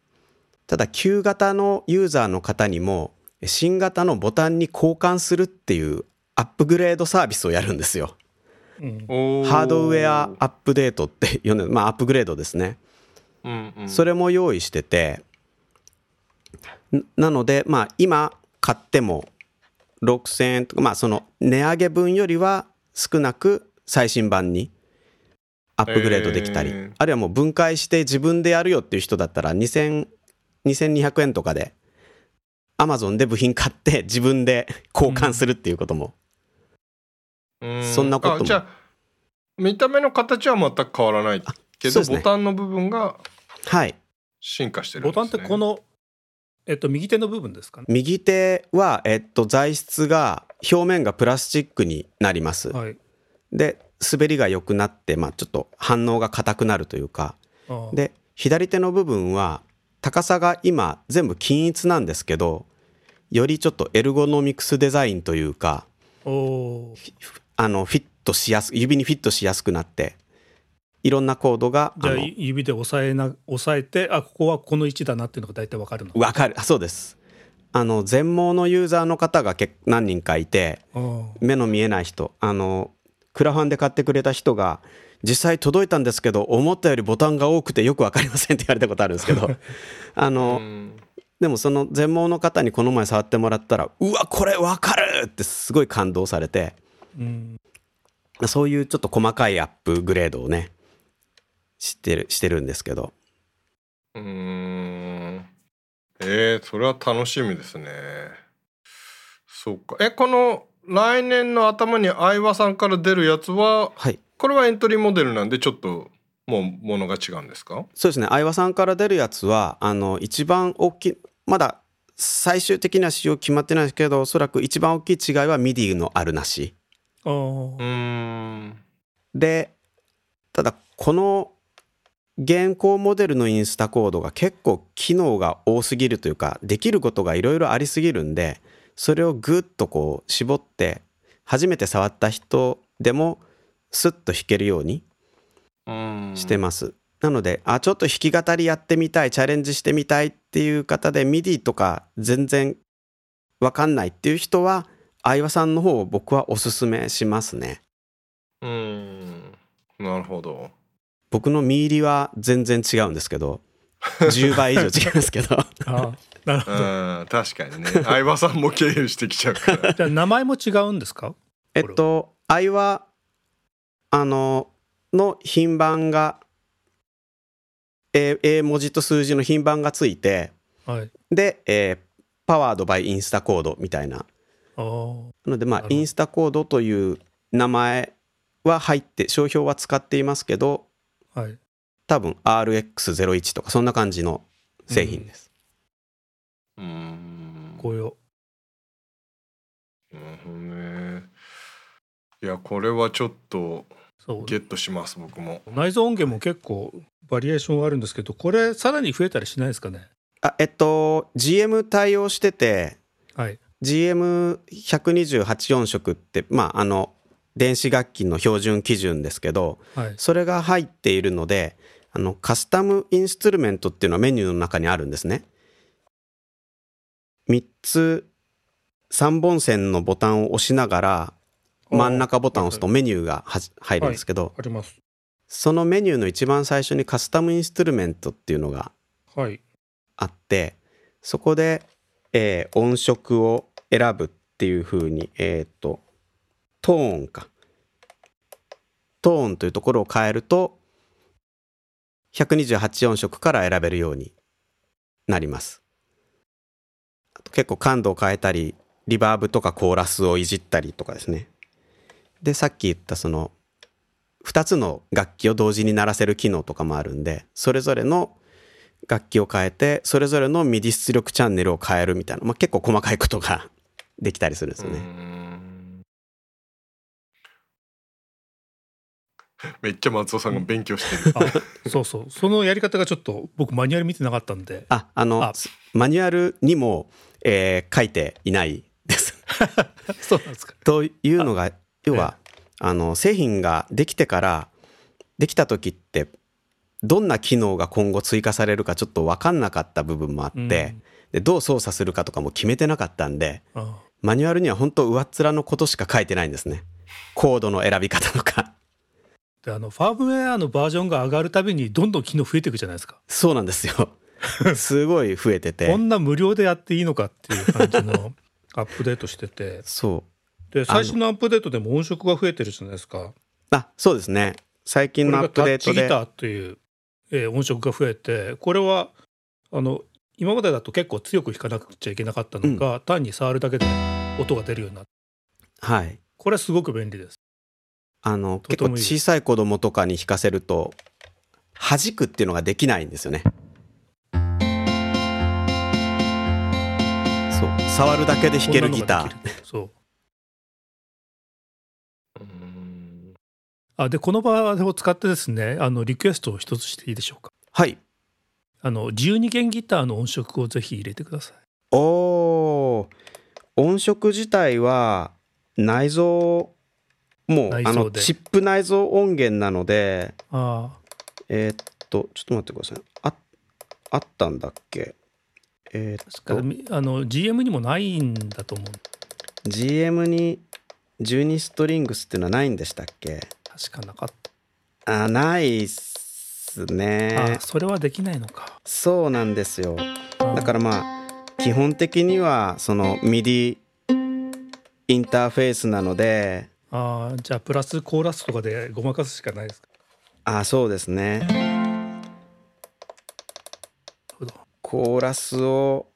ただ旧型のユーザーの方にも新型のボタンに交換するっていうアップグレードサービスをやるんですよ。ハードウェアアップデートって呼んでまあアップグレードですね、うんうん、それも用意しててなのでまあ今買っても6000円とかまあその値上げ分よりは少なく最新版にアップグレードできたり、えー、あるいはもう分解して自分でやるよっていう人だったら2000 2200円とかでアマゾンで部品買って自分で交換するっていうこともそんなことも。じゃあ見た目の形は全く変わらないけど、ね、ボタンの部分がはい。進化してる、ね、ボタンってこのえっと右手の部分ですかね？右手はえっと材質が表面がプラスチックになります、はい、で滑りが良くなってまあちょっと反応が硬くなるというか。で左手の部分は高さが今全部均一なんですけどよりちょっとエルゴノミクスデザインというかあのフィットしやす指にフィットしやすくなっていろんなコードがじゃあ指で押さえな押さえてあここはこの位置だなっていうのが大体わかるの？わかる。そうです。あの全盲のユーザーの方が何人かいて目の見えない人あのクラファンで買ってくれた人が実際届いたんですけど思ったよりボタンが多くてよく分かりませんって言われたことあるんですけど *laughs* あのでもその全盲の方にこの前触ってもらったらうわこれ分かるってすごい感動されて、うん、そういうちょっと細かいアップグレードをねしてるしてるんですけど。うん。えー、それは楽しみですね。そうか。えこの来年の頭に相葉さんから出るやつは、はい、これはエントリーモデルなんでちょっともうものが違うんですか？そうですね。相葉さんから出るやつはあの一番大きいまだ最終的な仕様決まってないですけどおそらく一番大きい違いは MIDI のあるなしうん。でただこの現行モデルのインスタコードが結構機能が多すぎるというかできることがいろいろありすぎるんでそれをぐっとこう絞って初めて触った人でもスッと弾けるようにしてます。なのであちょっと弾き語りやってみたいチャレンジしてみたいっていう方で MIDI とか全然わかんないっていう人は相葉さんの方を僕はおすすめしますね。うん。なるほど。僕の見入りは全然違うんですけど *laughs* 10倍以上違いますけど。あなるほど。確かにね。相葉さんも経由してきちゃうから。*laughs* じゃあ名前も違うんですか？えっと相葉あのの品番が A, A 文字と数字の品番がついて、はい、で、えー、パワードバイインスタコードみたいななのでまあインスタコードという名前は入って商標は使っていますけど、はい、多分 RX01 とかそんな感じの製品です。うん。こうよ。なるほどね。いやこれはちょっとゲットします僕も内蔵音源も結構バリエーションあるんですけどこれさらに増えたりしないですかね？あえっと GM 対応してて、はい、GM128 音色ってまああの電子楽器の標準基準ですけど、はい、それが入っているのであのカスタムインストゥルメントっていうのはメニューの中にあるんですね。3つ3本線のボタンを押しながら真ん中ボタンを押すとメニューが入るんですけど、はい、そのメニューの一番最初にカスタムインストゥルメントっていうのがあって、そこで、えー、音色を選ぶっていうふうにえっ、ー、とトーンかトーンというところを変えると128音色から選べるようになります。結構感度を変えたりリバーブとかコーラスをいじったりとかですね。でさっき言ったその2つの楽器を同時に鳴らせる機能とかもあるんでそれぞれの楽器を変えてそれぞれの MIDI 出力チャンネルを変えるみたいな、まあ、結構細かいことができたりするんですよね。めっちゃ松尾さんが勉強してる、そうそう。そのやり方がちょっと僕マニュアル見てなかったんで。ああのマニュアルにも、えー、書いていないです。*laughs* そうなんですか。というのが要は、あの製品ができてからできた時ってどんな機能が今後追加されるかちょっと分かんなかった部分もあって、うん、でどう操作するかとかも決めてなかったんでマニュアルには本当上っ面のことしか書いてないんですね。コードの選び方とか。であのファームウェアのバージョンが上がるたびにどんどん機能増えていくじゃないですか。そうなんですよ。*laughs* すごい増えてて。こんな無料でやっていいのかっていう感じの *laughs* アップデートしてて。そう。で最新のアップデートでも音色が増えてるじゃないですか。あそうですね。最近のアップデートで。ギターという、えー、音色が増えてこれはあの今までだと結構強く弾かなくちゃいけなかったのが、うん、単に触るだけで音が出るようになって。はい。これすごく便利です。あの結構小さい子供とかに弾かせると弾くっていうのができないんですよね。そう。触るだけで弾けるギター。そう。あでこの場を使ってですねあのリクエストを一つしていいでしょうか？はいあの12弦ギターの音色をぜひ入れてください。おお音色自体は内蔵もうあのチップ内蔵音源なのであえー、っとちょっと待ってください。ああったんだっけ？えー、っと。あの GM にもないんだと思う。GM に12ストリングスっていうのはないんでしたっけ？確かなかった。あないっすね。あそれはできないのか。そうなんですよ。だからまあ基本的にはその MIDI インターフェースなのでああじゃあプラスコーラスとかでごまかすしかないですか。あそうですね。コーラスを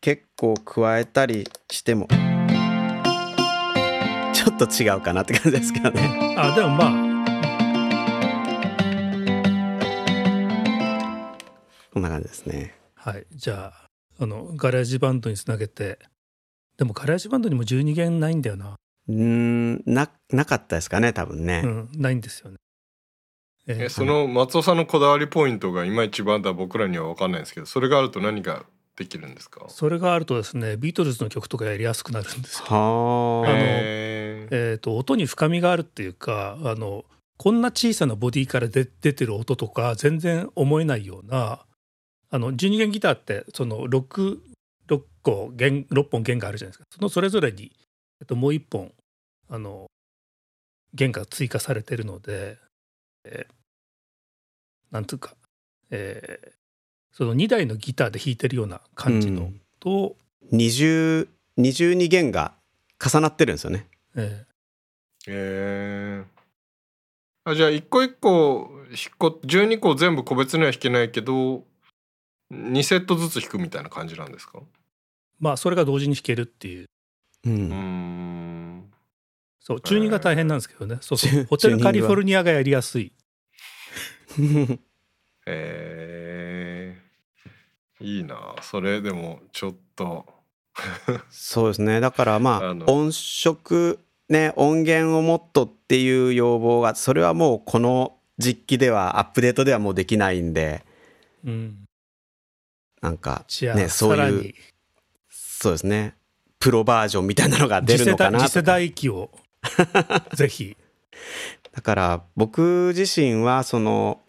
結構加えたりしてもちょっと違うかなって感じですけどね。あでもまあな感じですね。はい、じゃああの GarageBand につなげてでも GarageBand にも12弦ないんだよな。うんななかったですかね多分ね。うん、ないんですよね。えー、その松尾さんのこだわりポイントがいまいちまだ僕らには分かんないんですけどそれがあると何ができるんですか？それがあるとですねビートルズの曲とかやりやすくなるんですよ。はあの、えーと、音に深みがあるっていうかあのこんな小さなボディから出てる音とか全然思えないようなあの12弦ギターってその 6, 6個弦6本弦があるじゃないですか。そのそれぞれに、えっと、もう1本あの弦が追加されてるので、えー、なんつうか、えー、その2台のギターで弾いてるような感じの、うん、と二重二重に弦が重なってるんですよね。えー、えー、あじゃあ一個一個弾こ12個全部個別には弾けないけど2セットずつ弾くみたいな感じなんですか？まあそれが同時に弾けるっていう。うん。そうチューニングが大変なんですけどね、そうそう。ホテルカリフォルニアがやりやすい。*laughs* えー、いいな。それでもちょっと。そうですね。だからまあ *laughs* 音色ね音源をもっとっていう要望がそれはもうこの実機ではアップデートではもうできないんで、うん、なんかねそういうそうですね。プロバージョンみたいなのが出るのかな次世代機を。*laughs* ぜひ。だから僕自身はその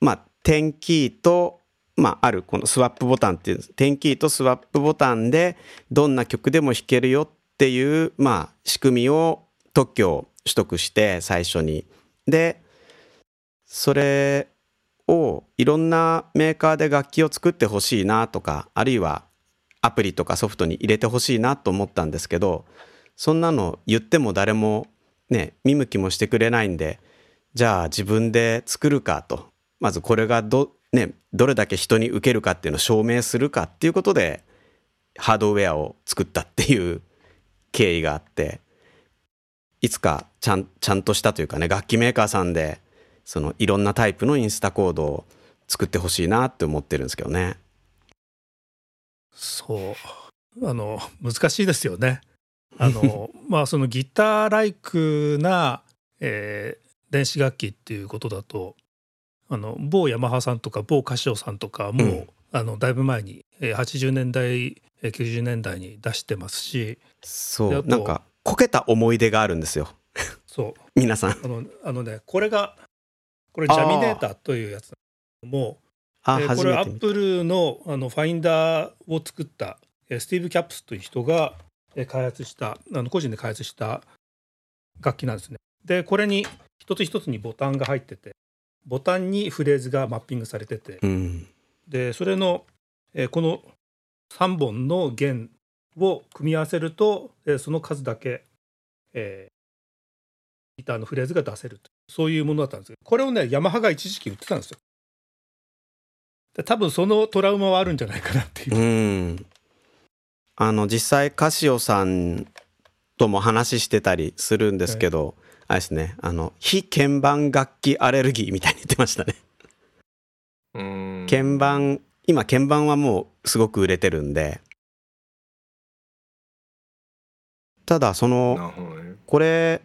まあ点キーとまあ、あるこのスワップボタンっていう点キーとスワップボタンでどんな曲でも弾けるよっていう、まあ、仕組みを特許を取得して最初に。でそれをいろんなメーカーで楽器を作ってほしいなとかあるいはアプリとかソフトに入れてほしいなと思ったんですけどそんなの言っても誰もね見向きもしてくれないんでじゃあ自分で作るかと。まずこれがど,、ね、どれだけ人に受けるかっていうのを証明するかっていうことでハードウェアを作ったっていう経緯があっていつかちゃんちゃんとしたというかね楽器メーカーさんでそのいろんなタイプのインスタコードを作ってほしいなって思ってるんですけどね。そう。あの難しいですよね。あの *laughs* まあそのギターライクな、えー、電子楽器っていうことだとあの某ヤマハさんとか某カシオさんとかも、うん、あのだいぶ前に80年代90年代に出してますしそう。なんかこけた思い出があるんですよ。そう。*laughs* 皆さん。あのあのねこれがこれジャミネーターというやつもあ、えー、これアップルのあのファインダーを作ったスティーブ・キャップスという人が開発したあの個人で開発した楽器なんですね。でこれに一つ一つにボタンが入っててボタンにフレーズがマッピングされてて、うん、でそれの、えー、この3本の弦を組み合わせると、えー、その数だけ、えー、ギターのフレーズが出せるとそういうものだったんですけどこれをねヤマハが一時期売ってたんですよ。多分そのトラウマはあるんじゃないかなっていう。うんあの実際カシオさんとも話してたりするんですけど、はい、あれですねあの非鍵盤楽器アレルギーみたいに言ってましたね。鍵盤今鍵盤はもうすごく売れてるんでただその、これ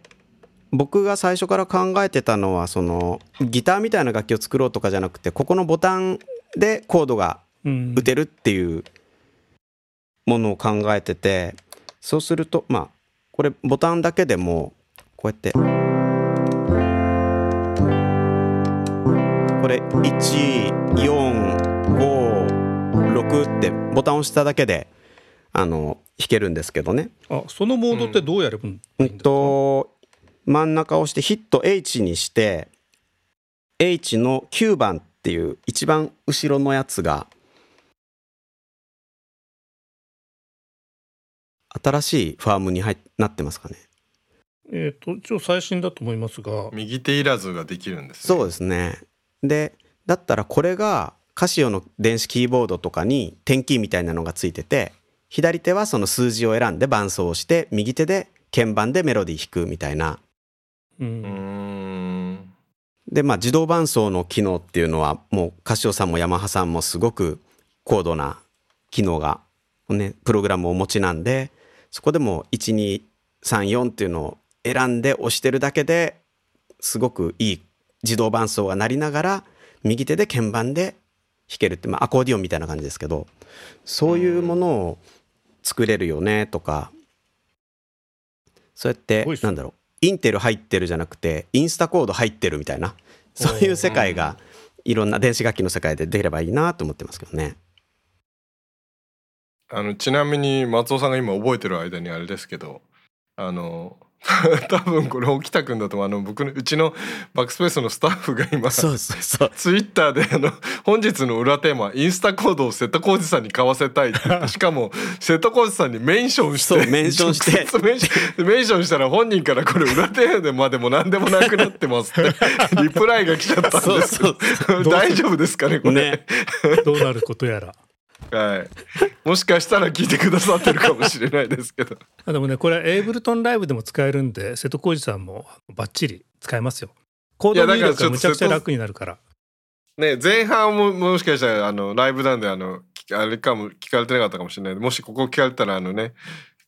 僕が最初から考えてたのはそのギターみたいな楽器を作ろうとかじゃなくてここのボタンでコードが打てるっていうものを考えててそうするとまあこれボタンだけでもこうやってこれ1456ってボタンを押しただけであの弾けるんですけどね。あそのモードってどうやればいいんですか、うんと真ん中を押してヒット H にして H の9番っていう一番後ろのやつが新しいファームに入なってますかね。えっ、と一応最新だと思いますが。右手いらずができるんです、ね、そうですね。でだったらこれがカシオの電子キーボードとかに点キーみたいなのがついてて左手はその数字を選んで伴奏をして右手で鍵盤でメロディー弾くみたいな。うん。でまあ自動伴奏の機能っていうのはもうカシオさんもヤマハさんもすごく高度な機能が、ね、プログラムをお持ちなんでそこでも1234っていうのを選んで押してるだけですごくいい自動伴奏が鳴りながら右手で鍵盤で弾けるって、まあ、アコーディオンみたいな感じですけどそういうものを作れるよねとか。そうやってなんだろうインテル入ってるじゃなくてインスタコード入ってるみたいなそういう世界がいろんな電子楽器の世界でできればいいなと思ってますけどね。あのちなみに松尾さんが今覚えてる間にあれですけどあの *laughs* 多分これ沖田君だとあの僕のうちのバックスペースのスタッフが今そうそうそう。ツイッターであの本日の裏テーマインスタコードを瀬戸康史さんに買わせたい *laughs* しかも瀬戸康史さんにメンションしてメンションして。メンションしたら本人からこれ裏テーマでまでも何でもなくなってますって *laughs* リプライが来ちゃったんです。大丈夫ですかねこれ、ね、どうなることやらはい、もしかしたら聞いてくださってるかもしれないですけど。*laughs* あでもねこれエイブルトンライブでも使えるんで瀬戸康史さんもバッチリ使えますよ。コード入力がむちゃくちゃ楽になるから。ね前半ももしかしたらあのライブなんであのあれかも聞かれてなかったかもしれないもしここ聞かれたらあのね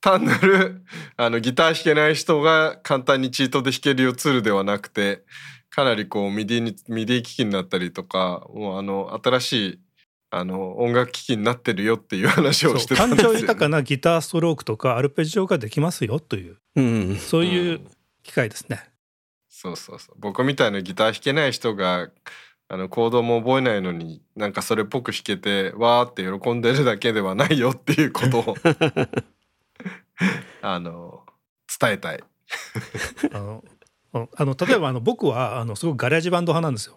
単なる *laughs* あのギター弾けない人が簡単にチートで弾けるよツールではなくてかなりこう MIDI に MIDI 機器になったりとかもうあの新しいあの音楽機器になってるよっていう話をしてたんですよ、ね、感情豊かなギターストロークとかアルペジオができますよという、うん、そういう機械ですね、うん、そうそうそう。僕みたいなギター弾けない人があのコードも覚えないのになんかそれっぽく弾けてわーって喜んでるだけではないよっていうことを *laughs* あの伝えたい。あのあの例えばあの僕はあのすごく GarageBand 派なんですよ。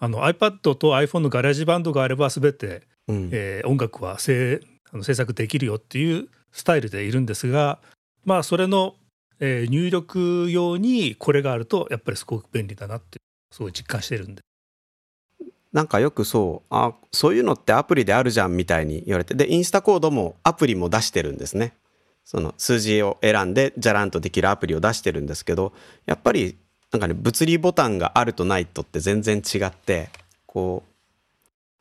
あの iPad と iPhone の GarageBand があれば全て、うん、えー、音楽は制あの制作できるよっていうスタイルでいるんですがまあそれの、えー、入力用にこれがあるとやっぱりすごく便利だなってすごい実感してるんで。なんかよくそうあそういうのってアプリであるじゃんみたいに言われてで InstaChord もアプリも出してるんですねその数字を選んでじゃらんとできるアプリを出してるんですけどやっぱりなんかね物理ボタンがあるとないとって全然違ってこ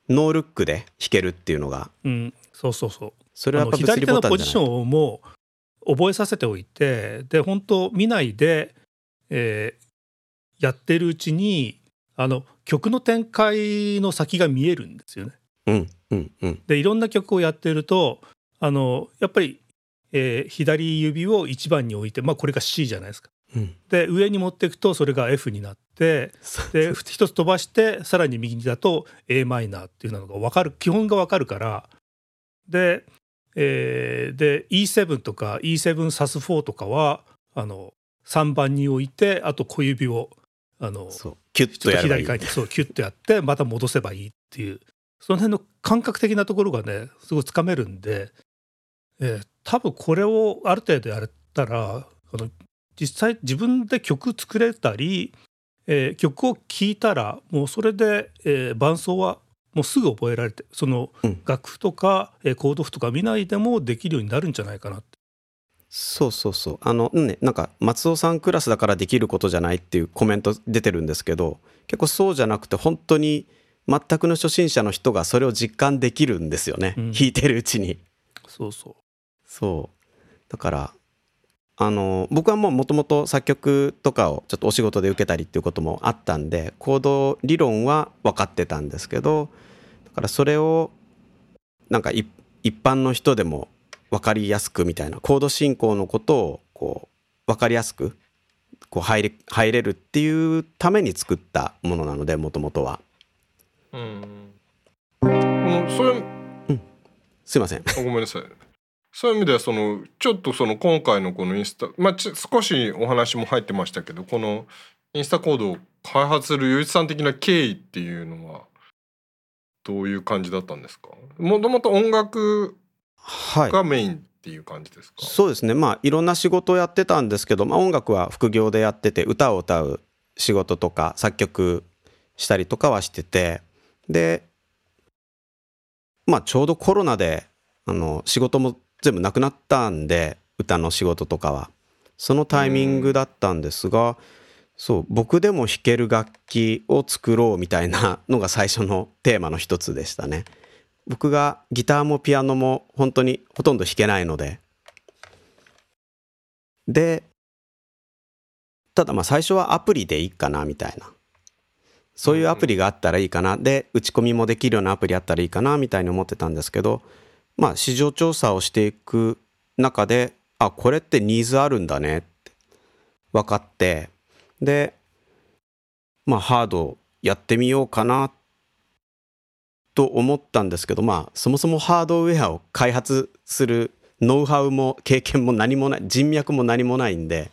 うノールックで弾けるっていうのが、うん、そうそうそうそれはやっぱ物理ボタンじゃない左手のポジションをもう覚えさせておいてで本当見ないで、えー、やってるうちにあの曲の展開の先が見えるんですよね。うんうんうん、でいろんな曲をやってるとあのやっぱり、えー、左指を1番に置いて、まあ、これが C じゃないですか。うん、で上に持っていくとそれが F になってで一つ飛ばしてさらに右にだと a マイナーっていうのが分かる基本が分かるから。で,、えー、で E7 とか E7 サス4とかはあの3番に置いてあと小指をあのキュッとや左側にそうキュッとやってまた戻せばいいっていう。その辺の感覚的なところがねすごいつかめるんで、えー、多分これをある程度やれたらあの実際自分で曲作れたり、えー、曲を聴いたらもうそれで、えー、伴奏はもうすぐ覚えられてその楽譜とか、うん、コード譜とか見ないでもできるようになるんじゃないかなって。そうそうそう。あのねなんか松尾さんクラスだからできることじゃないっていうコメント出てるんですけど結構そうじゃなくて本当に全くの初心者の人がそれを実感できるんですよね、うん、弾いてるうちに。そうそう。そう。だからあの僕はもうもともと作曲とかをちょっとお仕事で受けたりっていうこともあったんでコード理論は分かってたんですけどだからそれをなんか一般の人でも分かりやすくみたいなコード進行のことをこう分かりやすくこう入れ入れるっていうために作ったものなのでもともとは。うん。それ、うん、すいません。ごめんなさいそういう意味ではそのちょっとその今回のこのインスタまあ少しお話も入ってましたけどこのインスタコードを開発する余一さん的な経緯っていうのはどういう感じだったんですか？もともと音楽がメインっていう感じですか、はい、そうですね。まあいろんな仕事をやってたんですけど、まあ、音楽は副業でやってて歌を歌う仕事とか作曲したりとかはしててでまあちょうどコロナであの仕事も全部なくなったんで歌の仕事とかは。そのタイミングだったんですが、そう僕でも弾ける楽器を作ろうみたいなのが最初のテーマの一つでしたね。僕がギターもピアノも本当にほとんど弾けないので。でただまあ最初はアプリでいいかなみたいな。そういうアプリがあったらいいかな。で打ち込みもできるようなアプリあったらいいかなみたいに思ってたんですけどまあ、市場調査をしていく中であこれってニーズあるんだねって分かってでまあハードやってみようかなと思ったんですけどまあそもそもハードウェアを開発するノウハウも経験も何もない人脈も何もないんで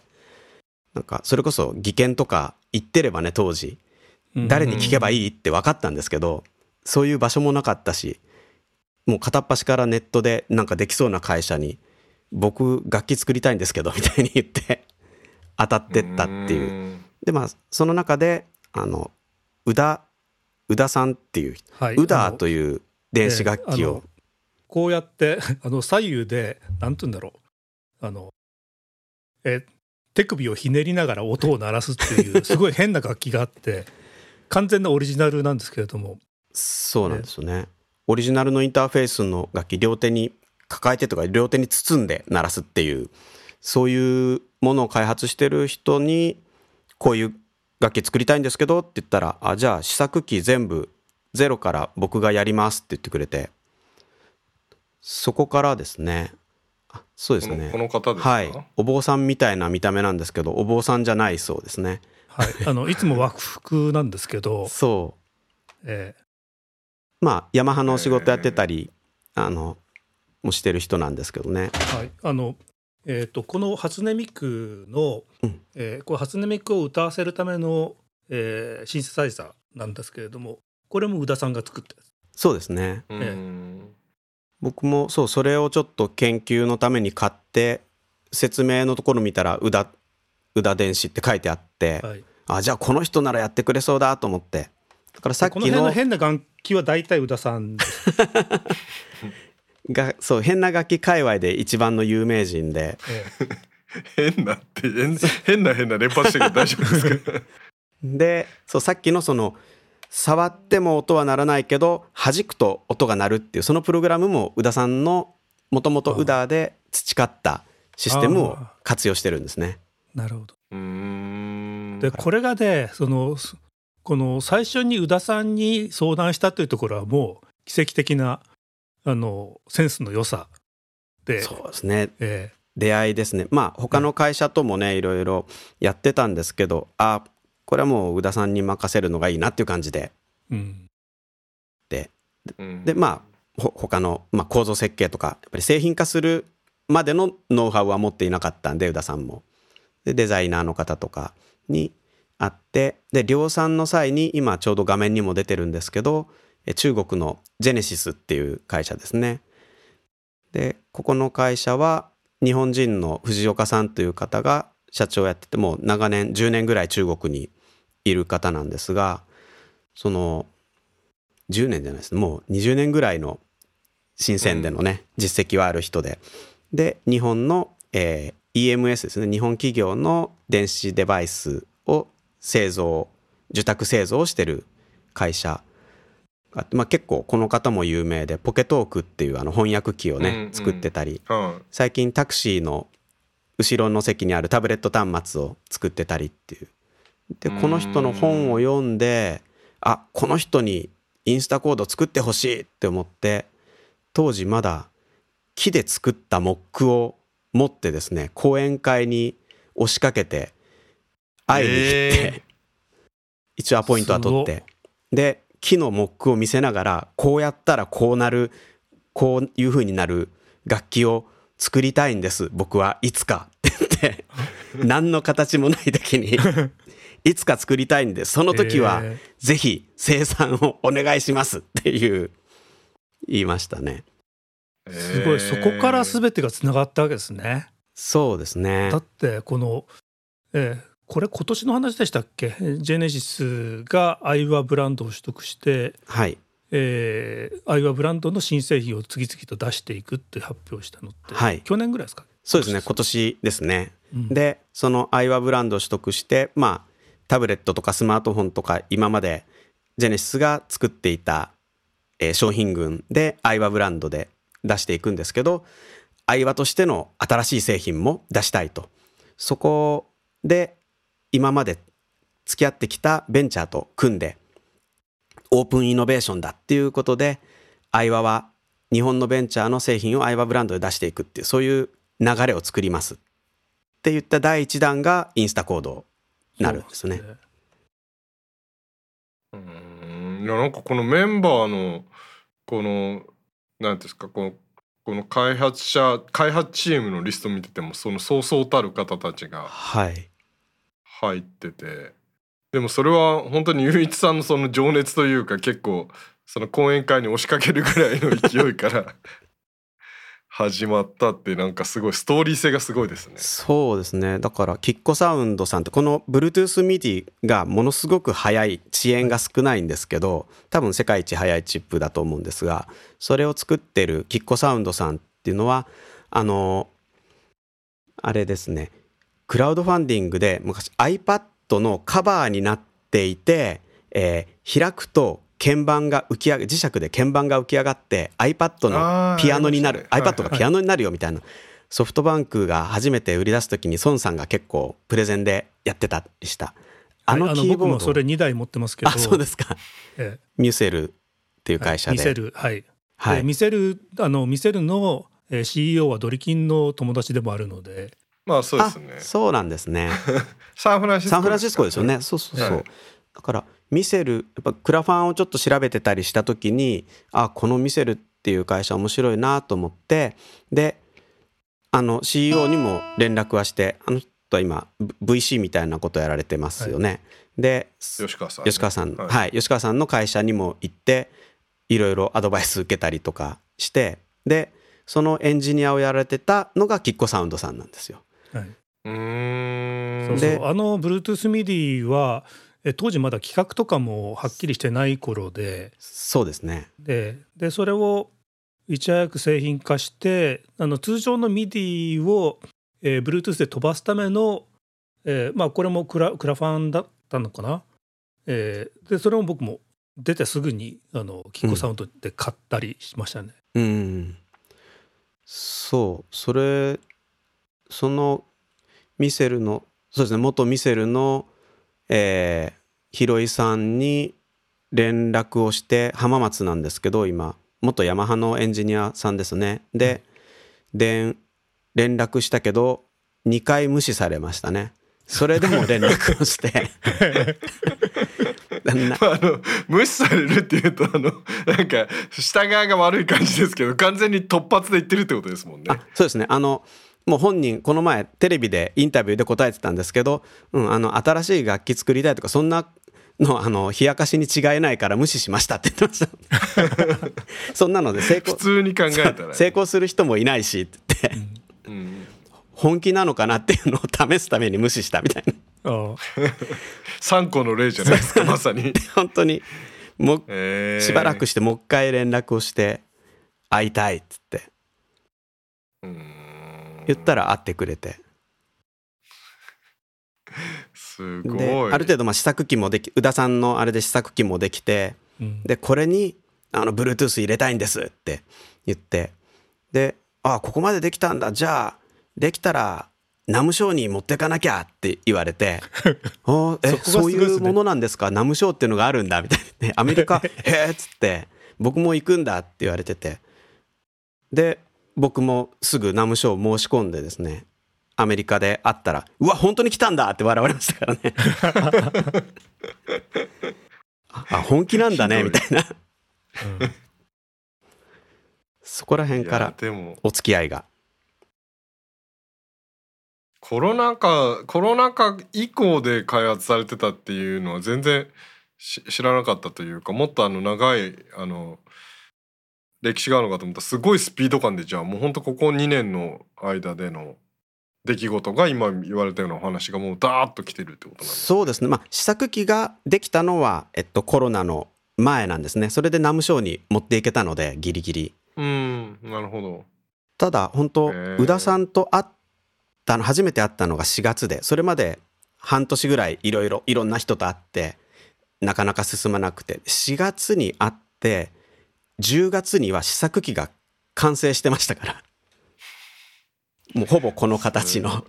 なんかそれこそ技研とか行ってればね当時誰に聞けばいいって分かったんですけどそういう場所もなかったしもう片っ端からネットでなんかできそうな会社に僕楽器作りたいんですけどみたいに言って当たってったっていう。でまあその中であの宇田宇田さんっていう、はい、宇田という電子楽器を、えー、こうやってあの左右で何て言うんだろう。あのえ手首をひねりながら音を鳴らすっていう *laughs* すごい変な楽器があって完全なオリジナルなんですけれども。そうなんですよねオリジナルのインターフェースの楽器両手に抱えてとか両手に包んで鳴らすっていうそういうものを開発してる人にこういう楽器作りたいんですけどって言ったらあじゃあ試作機全部ゼロから僕がやりますって言ってくれて。そこからですね。そうですね。この方はい。お坊さんみたいな見た目なんですけどお坊さんじゃないそうですね。はい。あのいつも和服なんですけど。*laughs* そう。ええまあヤマハの仕事やってたり、えー、あのもしてる人なんですけどね。はい。あのえーと、この初音ミクの、うん、えー、これ初音ミクを歌わせるための、えー、シンセサイザーなんですけれどもこれも宇田さんが作ったやつ。そうですね、えー、僕もそうそれをちょっと研究のために買って説明のところ見たら宇田宇田電子って書いてあって、はい、あじゃあこの人ならやってくれそうだと思って。だからさっきのこの辺の変な楽器は大体宇田さん *laughs* がそう変な楽器界隈で一番の有名人で、変なって変な変な連発してる大丈夫ですか？*laughs* でそうさっきのその触っても音は鳴らないけど弾くと音が鳴るっていうそのプログラムも宇田さんのもともと宇田で培ったシステムを活用してるんですね。なるほど。でこれがねそのこの最初に宇田さんに相談したというところはもう奇跡的なあのセンスの良さで。そうですね、えー、出会いですね。まあ他の会社ともねいろいろやってたんですけどあこれはもう宇田さんに任せるのがいいなっていう感じで、うん、ででまあ他の、まあ、構造設計とかやっぱり製品化するまでのノウハウは持っていなかったんで宇田さんも。でデザイナーの方とかに会ってで量産の際に今ちょうど画面にも出てるんですけど中国のジェネシスっていう会社ですね。でここの会社は日本人の藤岡さんという方が社長をやっててもう長年10年ぐらい中国にいる方なんですがその10年じゃないですもう20年ぐらいの新鮮でのね、実績はある人で。で日本の、えー、EMS ですね。日本企業の電子デバイスを製造受託製造をしてる会社。まあ、結構この方も有名でポケトークっていうあの翻訳機をね、うんうん、作ってたり、うん、最近タクシーの後ろの席にあるタブレット端末を作ってたりっていう。でこの人の本を読んであこの人にインスタコード作ってほしいって思って当時まだ木で作ったモックを持ってですね講演会に押しかけて会いに行って、えー、一応アポイントは取って。で木のモックを見せながらこうやったらこうなるこういう風になる楽器を作りたいんです。僕はいつか。って言って *laughs* 何の形もない時に *laughs* いつか作りたいんでその時はぜひ生産をお願いします。っていう言いましたね。すごい。そこから全てがつながったわけですね。そうですね。だってこの、えー、これ今年の話でしたっけ？ジェネシスがアイワブランドを取得して、はい。えー、アイワブランドの新製品を次々と出していくって発表したのって、はい、去年ぐらいですか？そうですね。今年ですね、うん、でそのアイワブランドを取得してまあタブレットとかスマートフォンとか今までジェネシスが作っていた、えー、商品群でアイワブランドで出していくんですけどアイワとしての新しい製品も出したいと。そこで今まで付き合ってきたベンチャーと組んでオープンイノベーションだっていうことで相葉は日本のベンチャーの製品を相葉ブランドで出していくっていうそういう流れを作りますって言った第一弾がインスタコードになるんですね。うん。いやなんかこのメンバーのこの何ですかこのこの開発者開発チームのリスト見ててもそのそうそうたる方たちが、はい、入ってて。でもそれは本当に雄一さんのその情熱というか結構その講演会に押しかけるぐらいの勢いから *laughs* 始まったってなんかすごいストーリー性がすごいですね。そうですね。だからキッコサウンドさんってこの Bluetooth MIDI がものすごく速い遅延が少ないんですけど多分世界一速いチップだと思うんですがそれを作ってるキッコサウンドさんっていうのはあのあれですね。クラウドファンディングで昔 iPad のカバーになっていて、えー、開くと鍵盤が浮き上げ磁石で鍵盤が浮き上がって iPad のピアノになる、ね、iPad がピアノになるよみたいな、ソフトバンクが初めて売り出す時に孫さんが結構プレゼンでやってたりした。あのキーボード、僕もそれ2台持ってますけど。あそうですか、ええ、ミュセルっていう会社で、はい、ミセルはい、はい、ミセルあのミセルの CEO はドリキンの友達でもあるのでまあそうですね。そうなんですね。*laughs* サンフランシスコ、サンフランシスコですよね。そうそうそう、はい、だからミセルやっぱクラファンをちょっと調べてたりした時にあこのミセルっていう会社面白いなと思ってであの CEO にも連絡はしてあの人は今 VC みたいなことやられてますよね。はい、で吉川さん、吉川さん、はい、はい、吉川さんの会社にも行っていろいろアドバイス受けたりとかしてでそのエンジニアをやられてたのがキッコサウンドさんなんですよ。はい、うん。そうそう。あの Bluetooth MIDI は当時まだ企画とかもはっきりしてない頃で。そうですね。ででそれをいち早く製品化してあの通常の MIDI を、えー、Bluetooth で飛ばすための、えー、まあこれもクラクラファンだったのかな、えー、でそれも僕も出てすぐにあのキッコサウンドで買ったりしましたね。うん、うん、そう。それそのミセルのそうですね元ミセルの、えー、ひろいさんに連絡をして浜松なんですけど今元ヤマハのエンジニアさんですね。で、で連絡したけど2回無視されましたね。それでも連絡をして。*laughs* あの無視されるっていうとあのなんか下側が悪い感じですけど完全に突発で言ってるってことですもんね。そうですね。あのもう本人この前テレビでインタビューで答えてたんですけど、うん、あの新しい楽器作りたいとかそんなの *laughs* あの冷やかしに違いないから無視しましたって言ってました。*laughs* そんなので成功普通に考えたら、*laughs* 成功する人もいないしって。言って、うん。うん、本気なのかなっていうのを試すために無視したみたいな。3個の例じゃないですかまさに。本当に。もう、え。ー、しばらくしてもう一回連絡をして会いたいっつって言ったら会ってくれて。すごい。ある程度まあ試作機もでき宇田さんのあれで試作機もできて、うん、でこれにあの Bluetooth 入れたいんですって言って。であここまでできたんだ。じゃあできたらナムショーに持ってかなきゃって言われて。*laughs* おえそそういうものなんですか？ナムショーっていうのがあるんだみたいな、ね、*laughs* アメリカ？へえっつって。僕も行くんだって言われてて。で僕もすぐナムショー申し込んでですねアメリカで会ったら「うわ本当に来たんだ!」って笑われましたからね。*laughs* あ本気なんだねみたいな、うん、そこら辺からお付き合いが。コロナ禍コロナ禍以降で開発されてたっていうのは全然知らなかったというかもっとあの長いあの歴史があるのかと思ったらすごいスピード感でじゃあもうほんとここ2年の間での出来事が今言われたようなお話がもうダーッと来てるってことなんですそうですね。まあ試作機ができたのは、えっと、コロナの前なんですね。それでナムショーに持っていけたのでギリギリ。うんなるほど。ただ本当宇田さんと会ったの初めて会ったのが4月でそれまで半年ぐらいいろいろいろんな人と会ってなかなか進まなくて4月に会って10月には試作機が完成してましたから。もうほぼこの形の。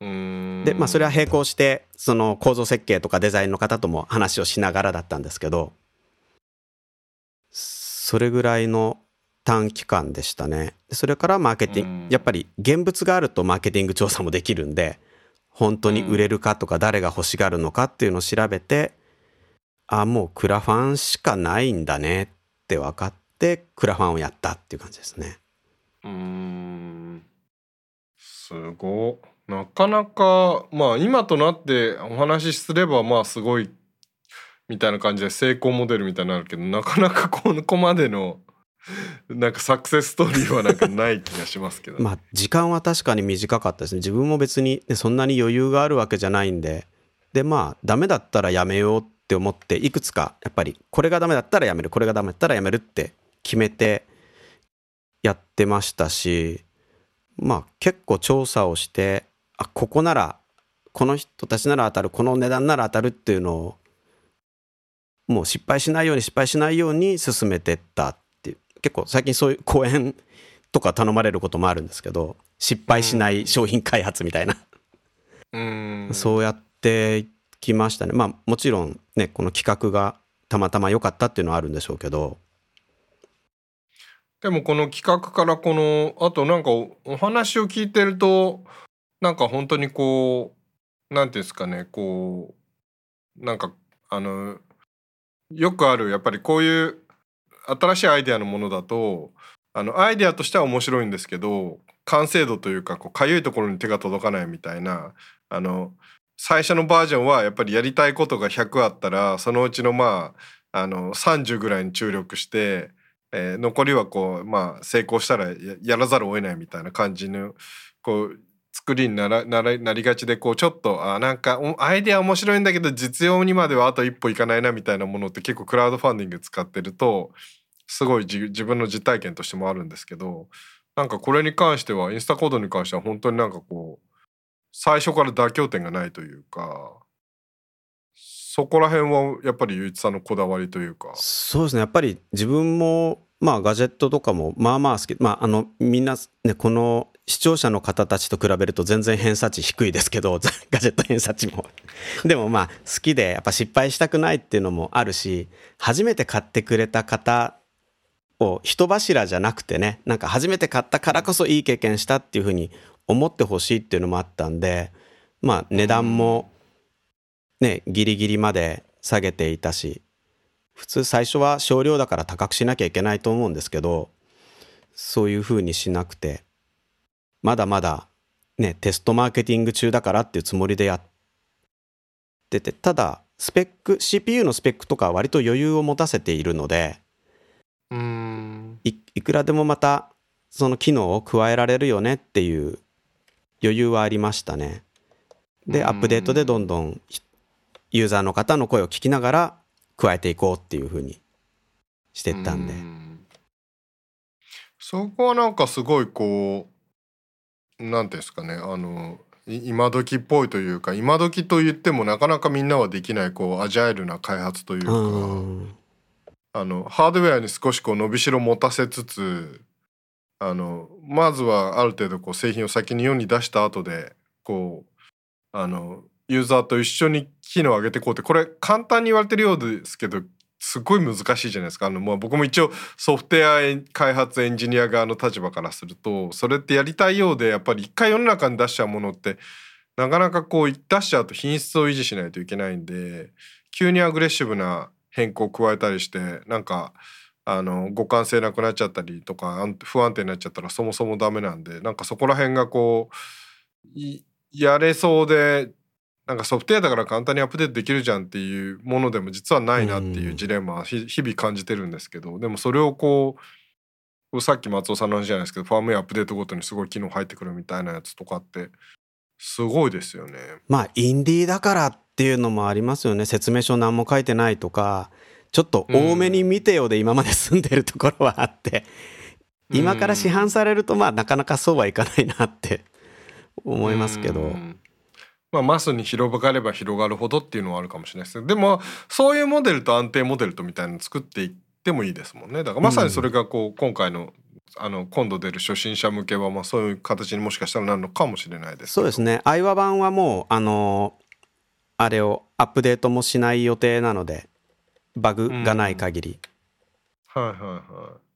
でまあそれは並行してその構造設計とかデザインの方とも話をしながらだったんですけどそれぐらいの短期間でしたね。それからマーケティングやっぱり現物があるとマーケティング調査もできるんで本当に売れるかとか誰が欲しがるのかっていうのを調べてあもうクラファンしかないんだねって分かってクラファンをやったっていう感じですね。うん。すごなかなかまあ今となってお話しすればまあすごいみたいな感じで成功モデルみたいになるけどなかなか *laughs* ここまでのなんかサクセスストーリーはなんかない気がしますけど、*laughs* まあ時間は確かに短かったですね。自分も別に、ね、そんなに余裕があるわけじゃないんで。でまあダメだったらやめようって思っていくつかやっぱりこれがダメだったらやめるこれがダメだったらやめるって決めてやってましたしまあ結構調査をしてあここならこの人たちなら当たるこの値段なら当たるっていうのをもう失敗しないように失敗しないように進めてったっていう。結構最近そういう講演とか頼まれることもあるんですけど失敗しない商品開発みたいな、うん、そうやってきましたね。まあもちろんねこの企画がたまたま良かったっていうのはあるんでしょうけど。でもこの企画からこのあとなんかお話を聞いてるとなんか本当にこうなんていうんですかねこうなんかあのよくあるやっぱりこういう新しいアイデアのものだとあのアイデアとしては面白いんですけど完成度というかこうかゆいところに手が届かないみたいなあの最初のバージョンはやっぱりやりたいことが100あったらそのうちのまああの30ぐらいに注力してえー、残りはこうまあ成功したらやらざるを得ないみたいな感じのこう作りにならななりがちでこうちょっとあなんかアイデア面白いんだけど実用にまではあと一歩いかないなみたいなものって結構クラウドファンディング使ってるとすごい自分の実体験としてもあるんですけどなんかこれに関してはインスタコードに関しては本当になんかこう最初から妥協点がないというかそこら辺はやっぱり雄一さんのこだわりというか。そうですね。やっぱり自分もまあガジェットとかもまあまあ好きまああのみんなねこの視聴者の方たちと比べると全然偏差値低いですけど *laughs* ガジェット偏差値も。*laughs* でもまあ好きでやっぱ失敗したくないっていうのもあるし初めて買ってくれた方を人柱じゃなくてねなんか初めて買ったからこそいい経験したっていうふうに思ってほしいっていうのもあったんでまあ値段もね、ギリギリまで下げていたし、普通最初は少量だから高くしなきゃいけないと思うんですけど、そういうふうにしなくて、まだまだね、テストマーケティング中だからっていうつもりでやってて、ただ、スペック、CPU のスペックとかは割と余裕を持たせているので、うん。いいくらでもまたその機能を加えられるよねっていう余裕はありましたね。で、アップデートでどんどんユーザーの方の声を聞きながら加えていこうっていうふうにしてったんで。ん。そこはなんかすごいこうなんていうんですかね。あの今時っぽいというか今時と言ってもなかなかみんなはできないこうアジャイルな開発というか、うあのハードウェアに少しこう伸びしろ持たせつつあのまずはある程度こう製品を先に世に出した後でこうあのユーザーと一緒に機能を上げていこうってこれ簡単に言われてるようですけどすごい難しいじゃないですか。あの、まあ、僕も一応ソフトウェア開発エンジニア側の立場からするとそれってやりたいようでやっぱり一回世の中に出しちゃうものってなかなかこう出しちゃうと品質を維持しないといけないんで急にアグレッシブな変更を加えたりしてなんかあの互換性なくなっちゃったりとか不安定になっちゃったらそもそもダメなんでなんかそこら辺がこうやれそうでなんかソフトウェアだから簡単にアップデートできるじゃんっていうものでも実はないなっていうジレンマは日々感じてるんですけどでもそれをこうさっき松尾さんの話じゃないですけどファームウェアアップデートごとにすごい機能入ってくるみたいなやつとかってすごいですよね。まあインディーだからっていうのもありますよね説明書何も書いてないとかちょっと多めに見てよで今まで住んでるところはあって、今から市販されるとまあなかなかそうはいかないなって思いますけど。まあ、マスに広がれば広がるほどっていうのはあるかもしれないですでもそういうモデルと安定モデルとみたいなの作っていってもいいですもんね。だからまさにそれがこう、今回のあの今度出る初心者向けはまあそういう形にもしかしたらなるのかもしれないですそうですね。愛話版はもうあのあれをアップデートもしない予定なのでバグがない限り、うん、はいはいはい。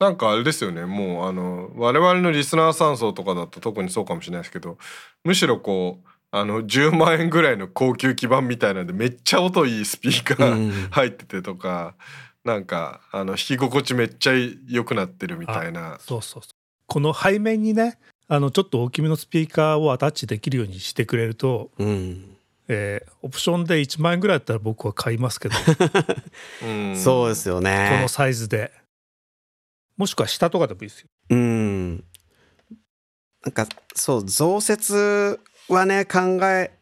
なんかあれですよね。もうあの我々のリスナーさん層とかだと特にそうかもしれないですけどむしろこうあの10万円ぐらいの高級基盤みたいなんでめっちゃ音いいスピーカー入っててとか、うん、なんかあの弾き心地めっちゃ良くなってるみたいな。そうそうそう。この背面にねあのちょっと大きめのスピーカーをアタッチできるようにしてくれると、うん、えー、オプションで1万円ぐらいだったら僕は買いますけど。*laughs* うん、そうですよね。このサイズで。もしくは下とかでもいいですよ。うん。なんかそう増設はね考え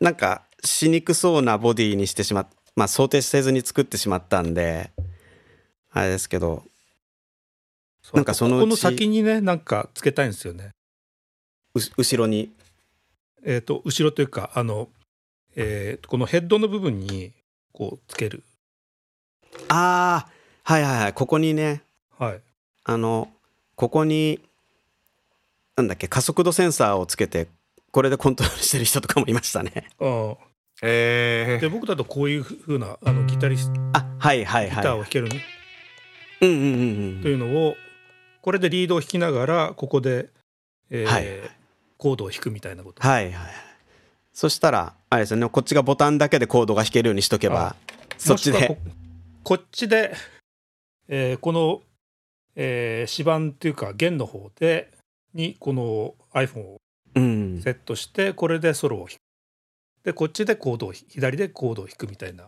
なんかしにくそうなボディにしてしまっまあ想定せずに作ってしまったんであれですけど。なんかそのこの先にねなんかつけたいんですよね。後ろに。えっ、ー、と後ろというかあの、えー、このヘッドの部分にこうつける。ああはいはいはい。ここにね。はい。あのここになんだっけ加速度センサーをつけてこれでコントロールしてる人とかもいましたね。ああえで僕だとこういうふうなあのギタリスあはいはいギはい。ターを弾けるね、うんうんうんというのをこれでリードを弾きながらここで、えーはい。コードを弾くみたいなこと、はいはいそしたらあれですよねこっちがボタンだけでコードが弾けるようにしとけばそっちで。ここっちで、えーこの、えー指板っていうか弦の方でにこの iPhone をうん。セットしてこれでソロを弾く。でこっちでコードを弾左でコードを弾くみたいな。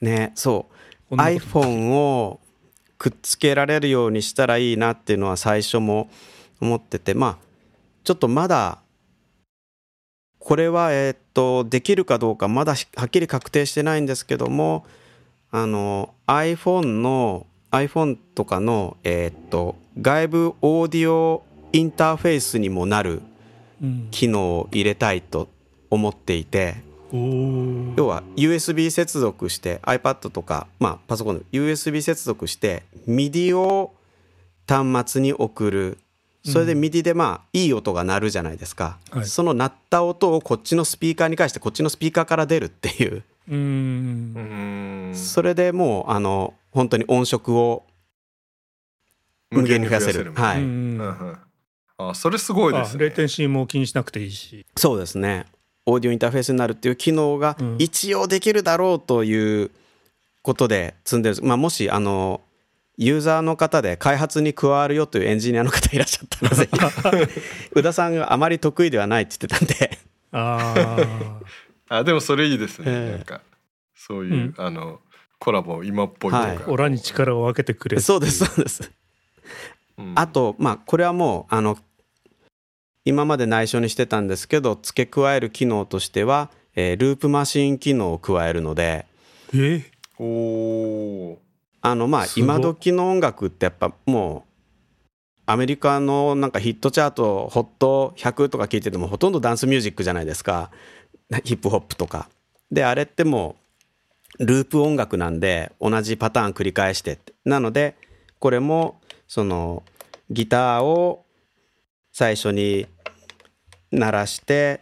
ねそう。iPhone をくっつけられるようにしたらいいなっていうのは最初も思っててまあちょっとまだこれはえーっとできるかどうかまだしはっきり確定してないんですけどもあの iPhone の iPhone とかのえーっと外部オーディオインターフェースにもなるうん機能を入れたいと思っていて。おー要は USB 接続して iPad とか、まあ、パソコンの USB 接続して MIDI を端末に送るそれで MIDI でまあいい音が鳴るじゃないですか、はい。その鳴った音をこっちのスピーカーに返してこっちのスピーカーから出るっていう。うん。んそれでもうあの本当に音色を無限に増やせる。はい、うん。うん。うん。あそれすごいですね。あレイテンシーも気にしなくていいし。そうですね。オーディオインターフェースになるっていう機能がうん。一応できるだろうということで積んでる、まあ、もしあのユーザーの方で開発に加わるよというエンジニアの方いらっしゃったらぜひ宇田さんがあまり得意ではないって言ってたんで。あ *laughs* ああでもそれいいですね、ええ。なんかそういう、あのコラボ今っぽいというか、オラに力を分けてくれそうですそうです。うん。あとまあこれはもうあの今まで内緒にしてたんですけど付け加える機能としては、えーループマシン機能を加えるので。え？おおあのまあ今時の音楽ってやっぱもうアメリカのなんかヒットチャートホット100とか聞いててもほとんどダンスミュージックじゃないですか。*laughs* ヒップホップとか。であれってもうループ音楽なんで同じパターン繰り返して。なのでこれもそのギターを最初に鳴らして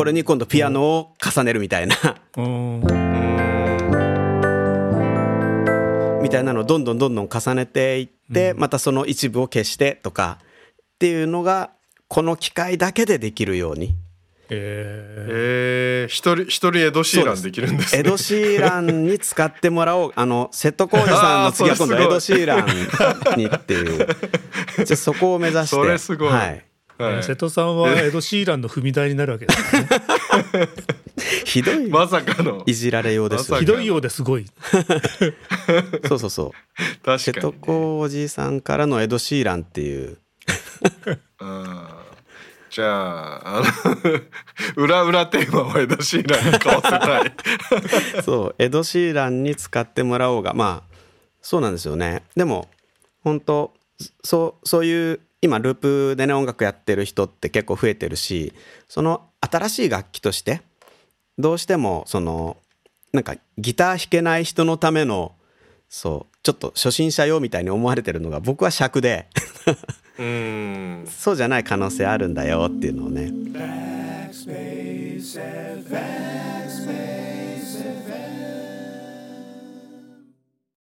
これに今度ピアノを重ねるみたいな。うん。みたいなのをどんどんどんどん重ねていって、またその一部を消してとかっていうのがこの機械だけでできるように。ええー、一人一人エド・シーランできるんですね。エド・シーランに使ってもらおう。あの瀬戸康史さんの次は今度エド・シーランにっていう。*laughs* じゃあそこを目指して。それすごい。はい、はい。瀬戸さんはエド・シーランの踏み台になるわけですね。ひどいまさかの。いじられようですひどいようですごい。*laughs* そうそうそう。瀬戸確かに、康史さんからのエド・シーランっていう。*laughs* うんじゃああの *laughs* 裏裏テーマはエド・シーランに買わせたい。そうエド・シーランに使ってもらおうが。まあそうなんですよね。でも本当そうそういう今ループでね音楽やってる人って結構増えてるしその新しい楽器としてどうしてもそのなんかギター弾けない人のためのそうちょっと初心者用みたいに思われてるのが僕は尺でうんそうじゃない可能性あるんだよっていうのをね.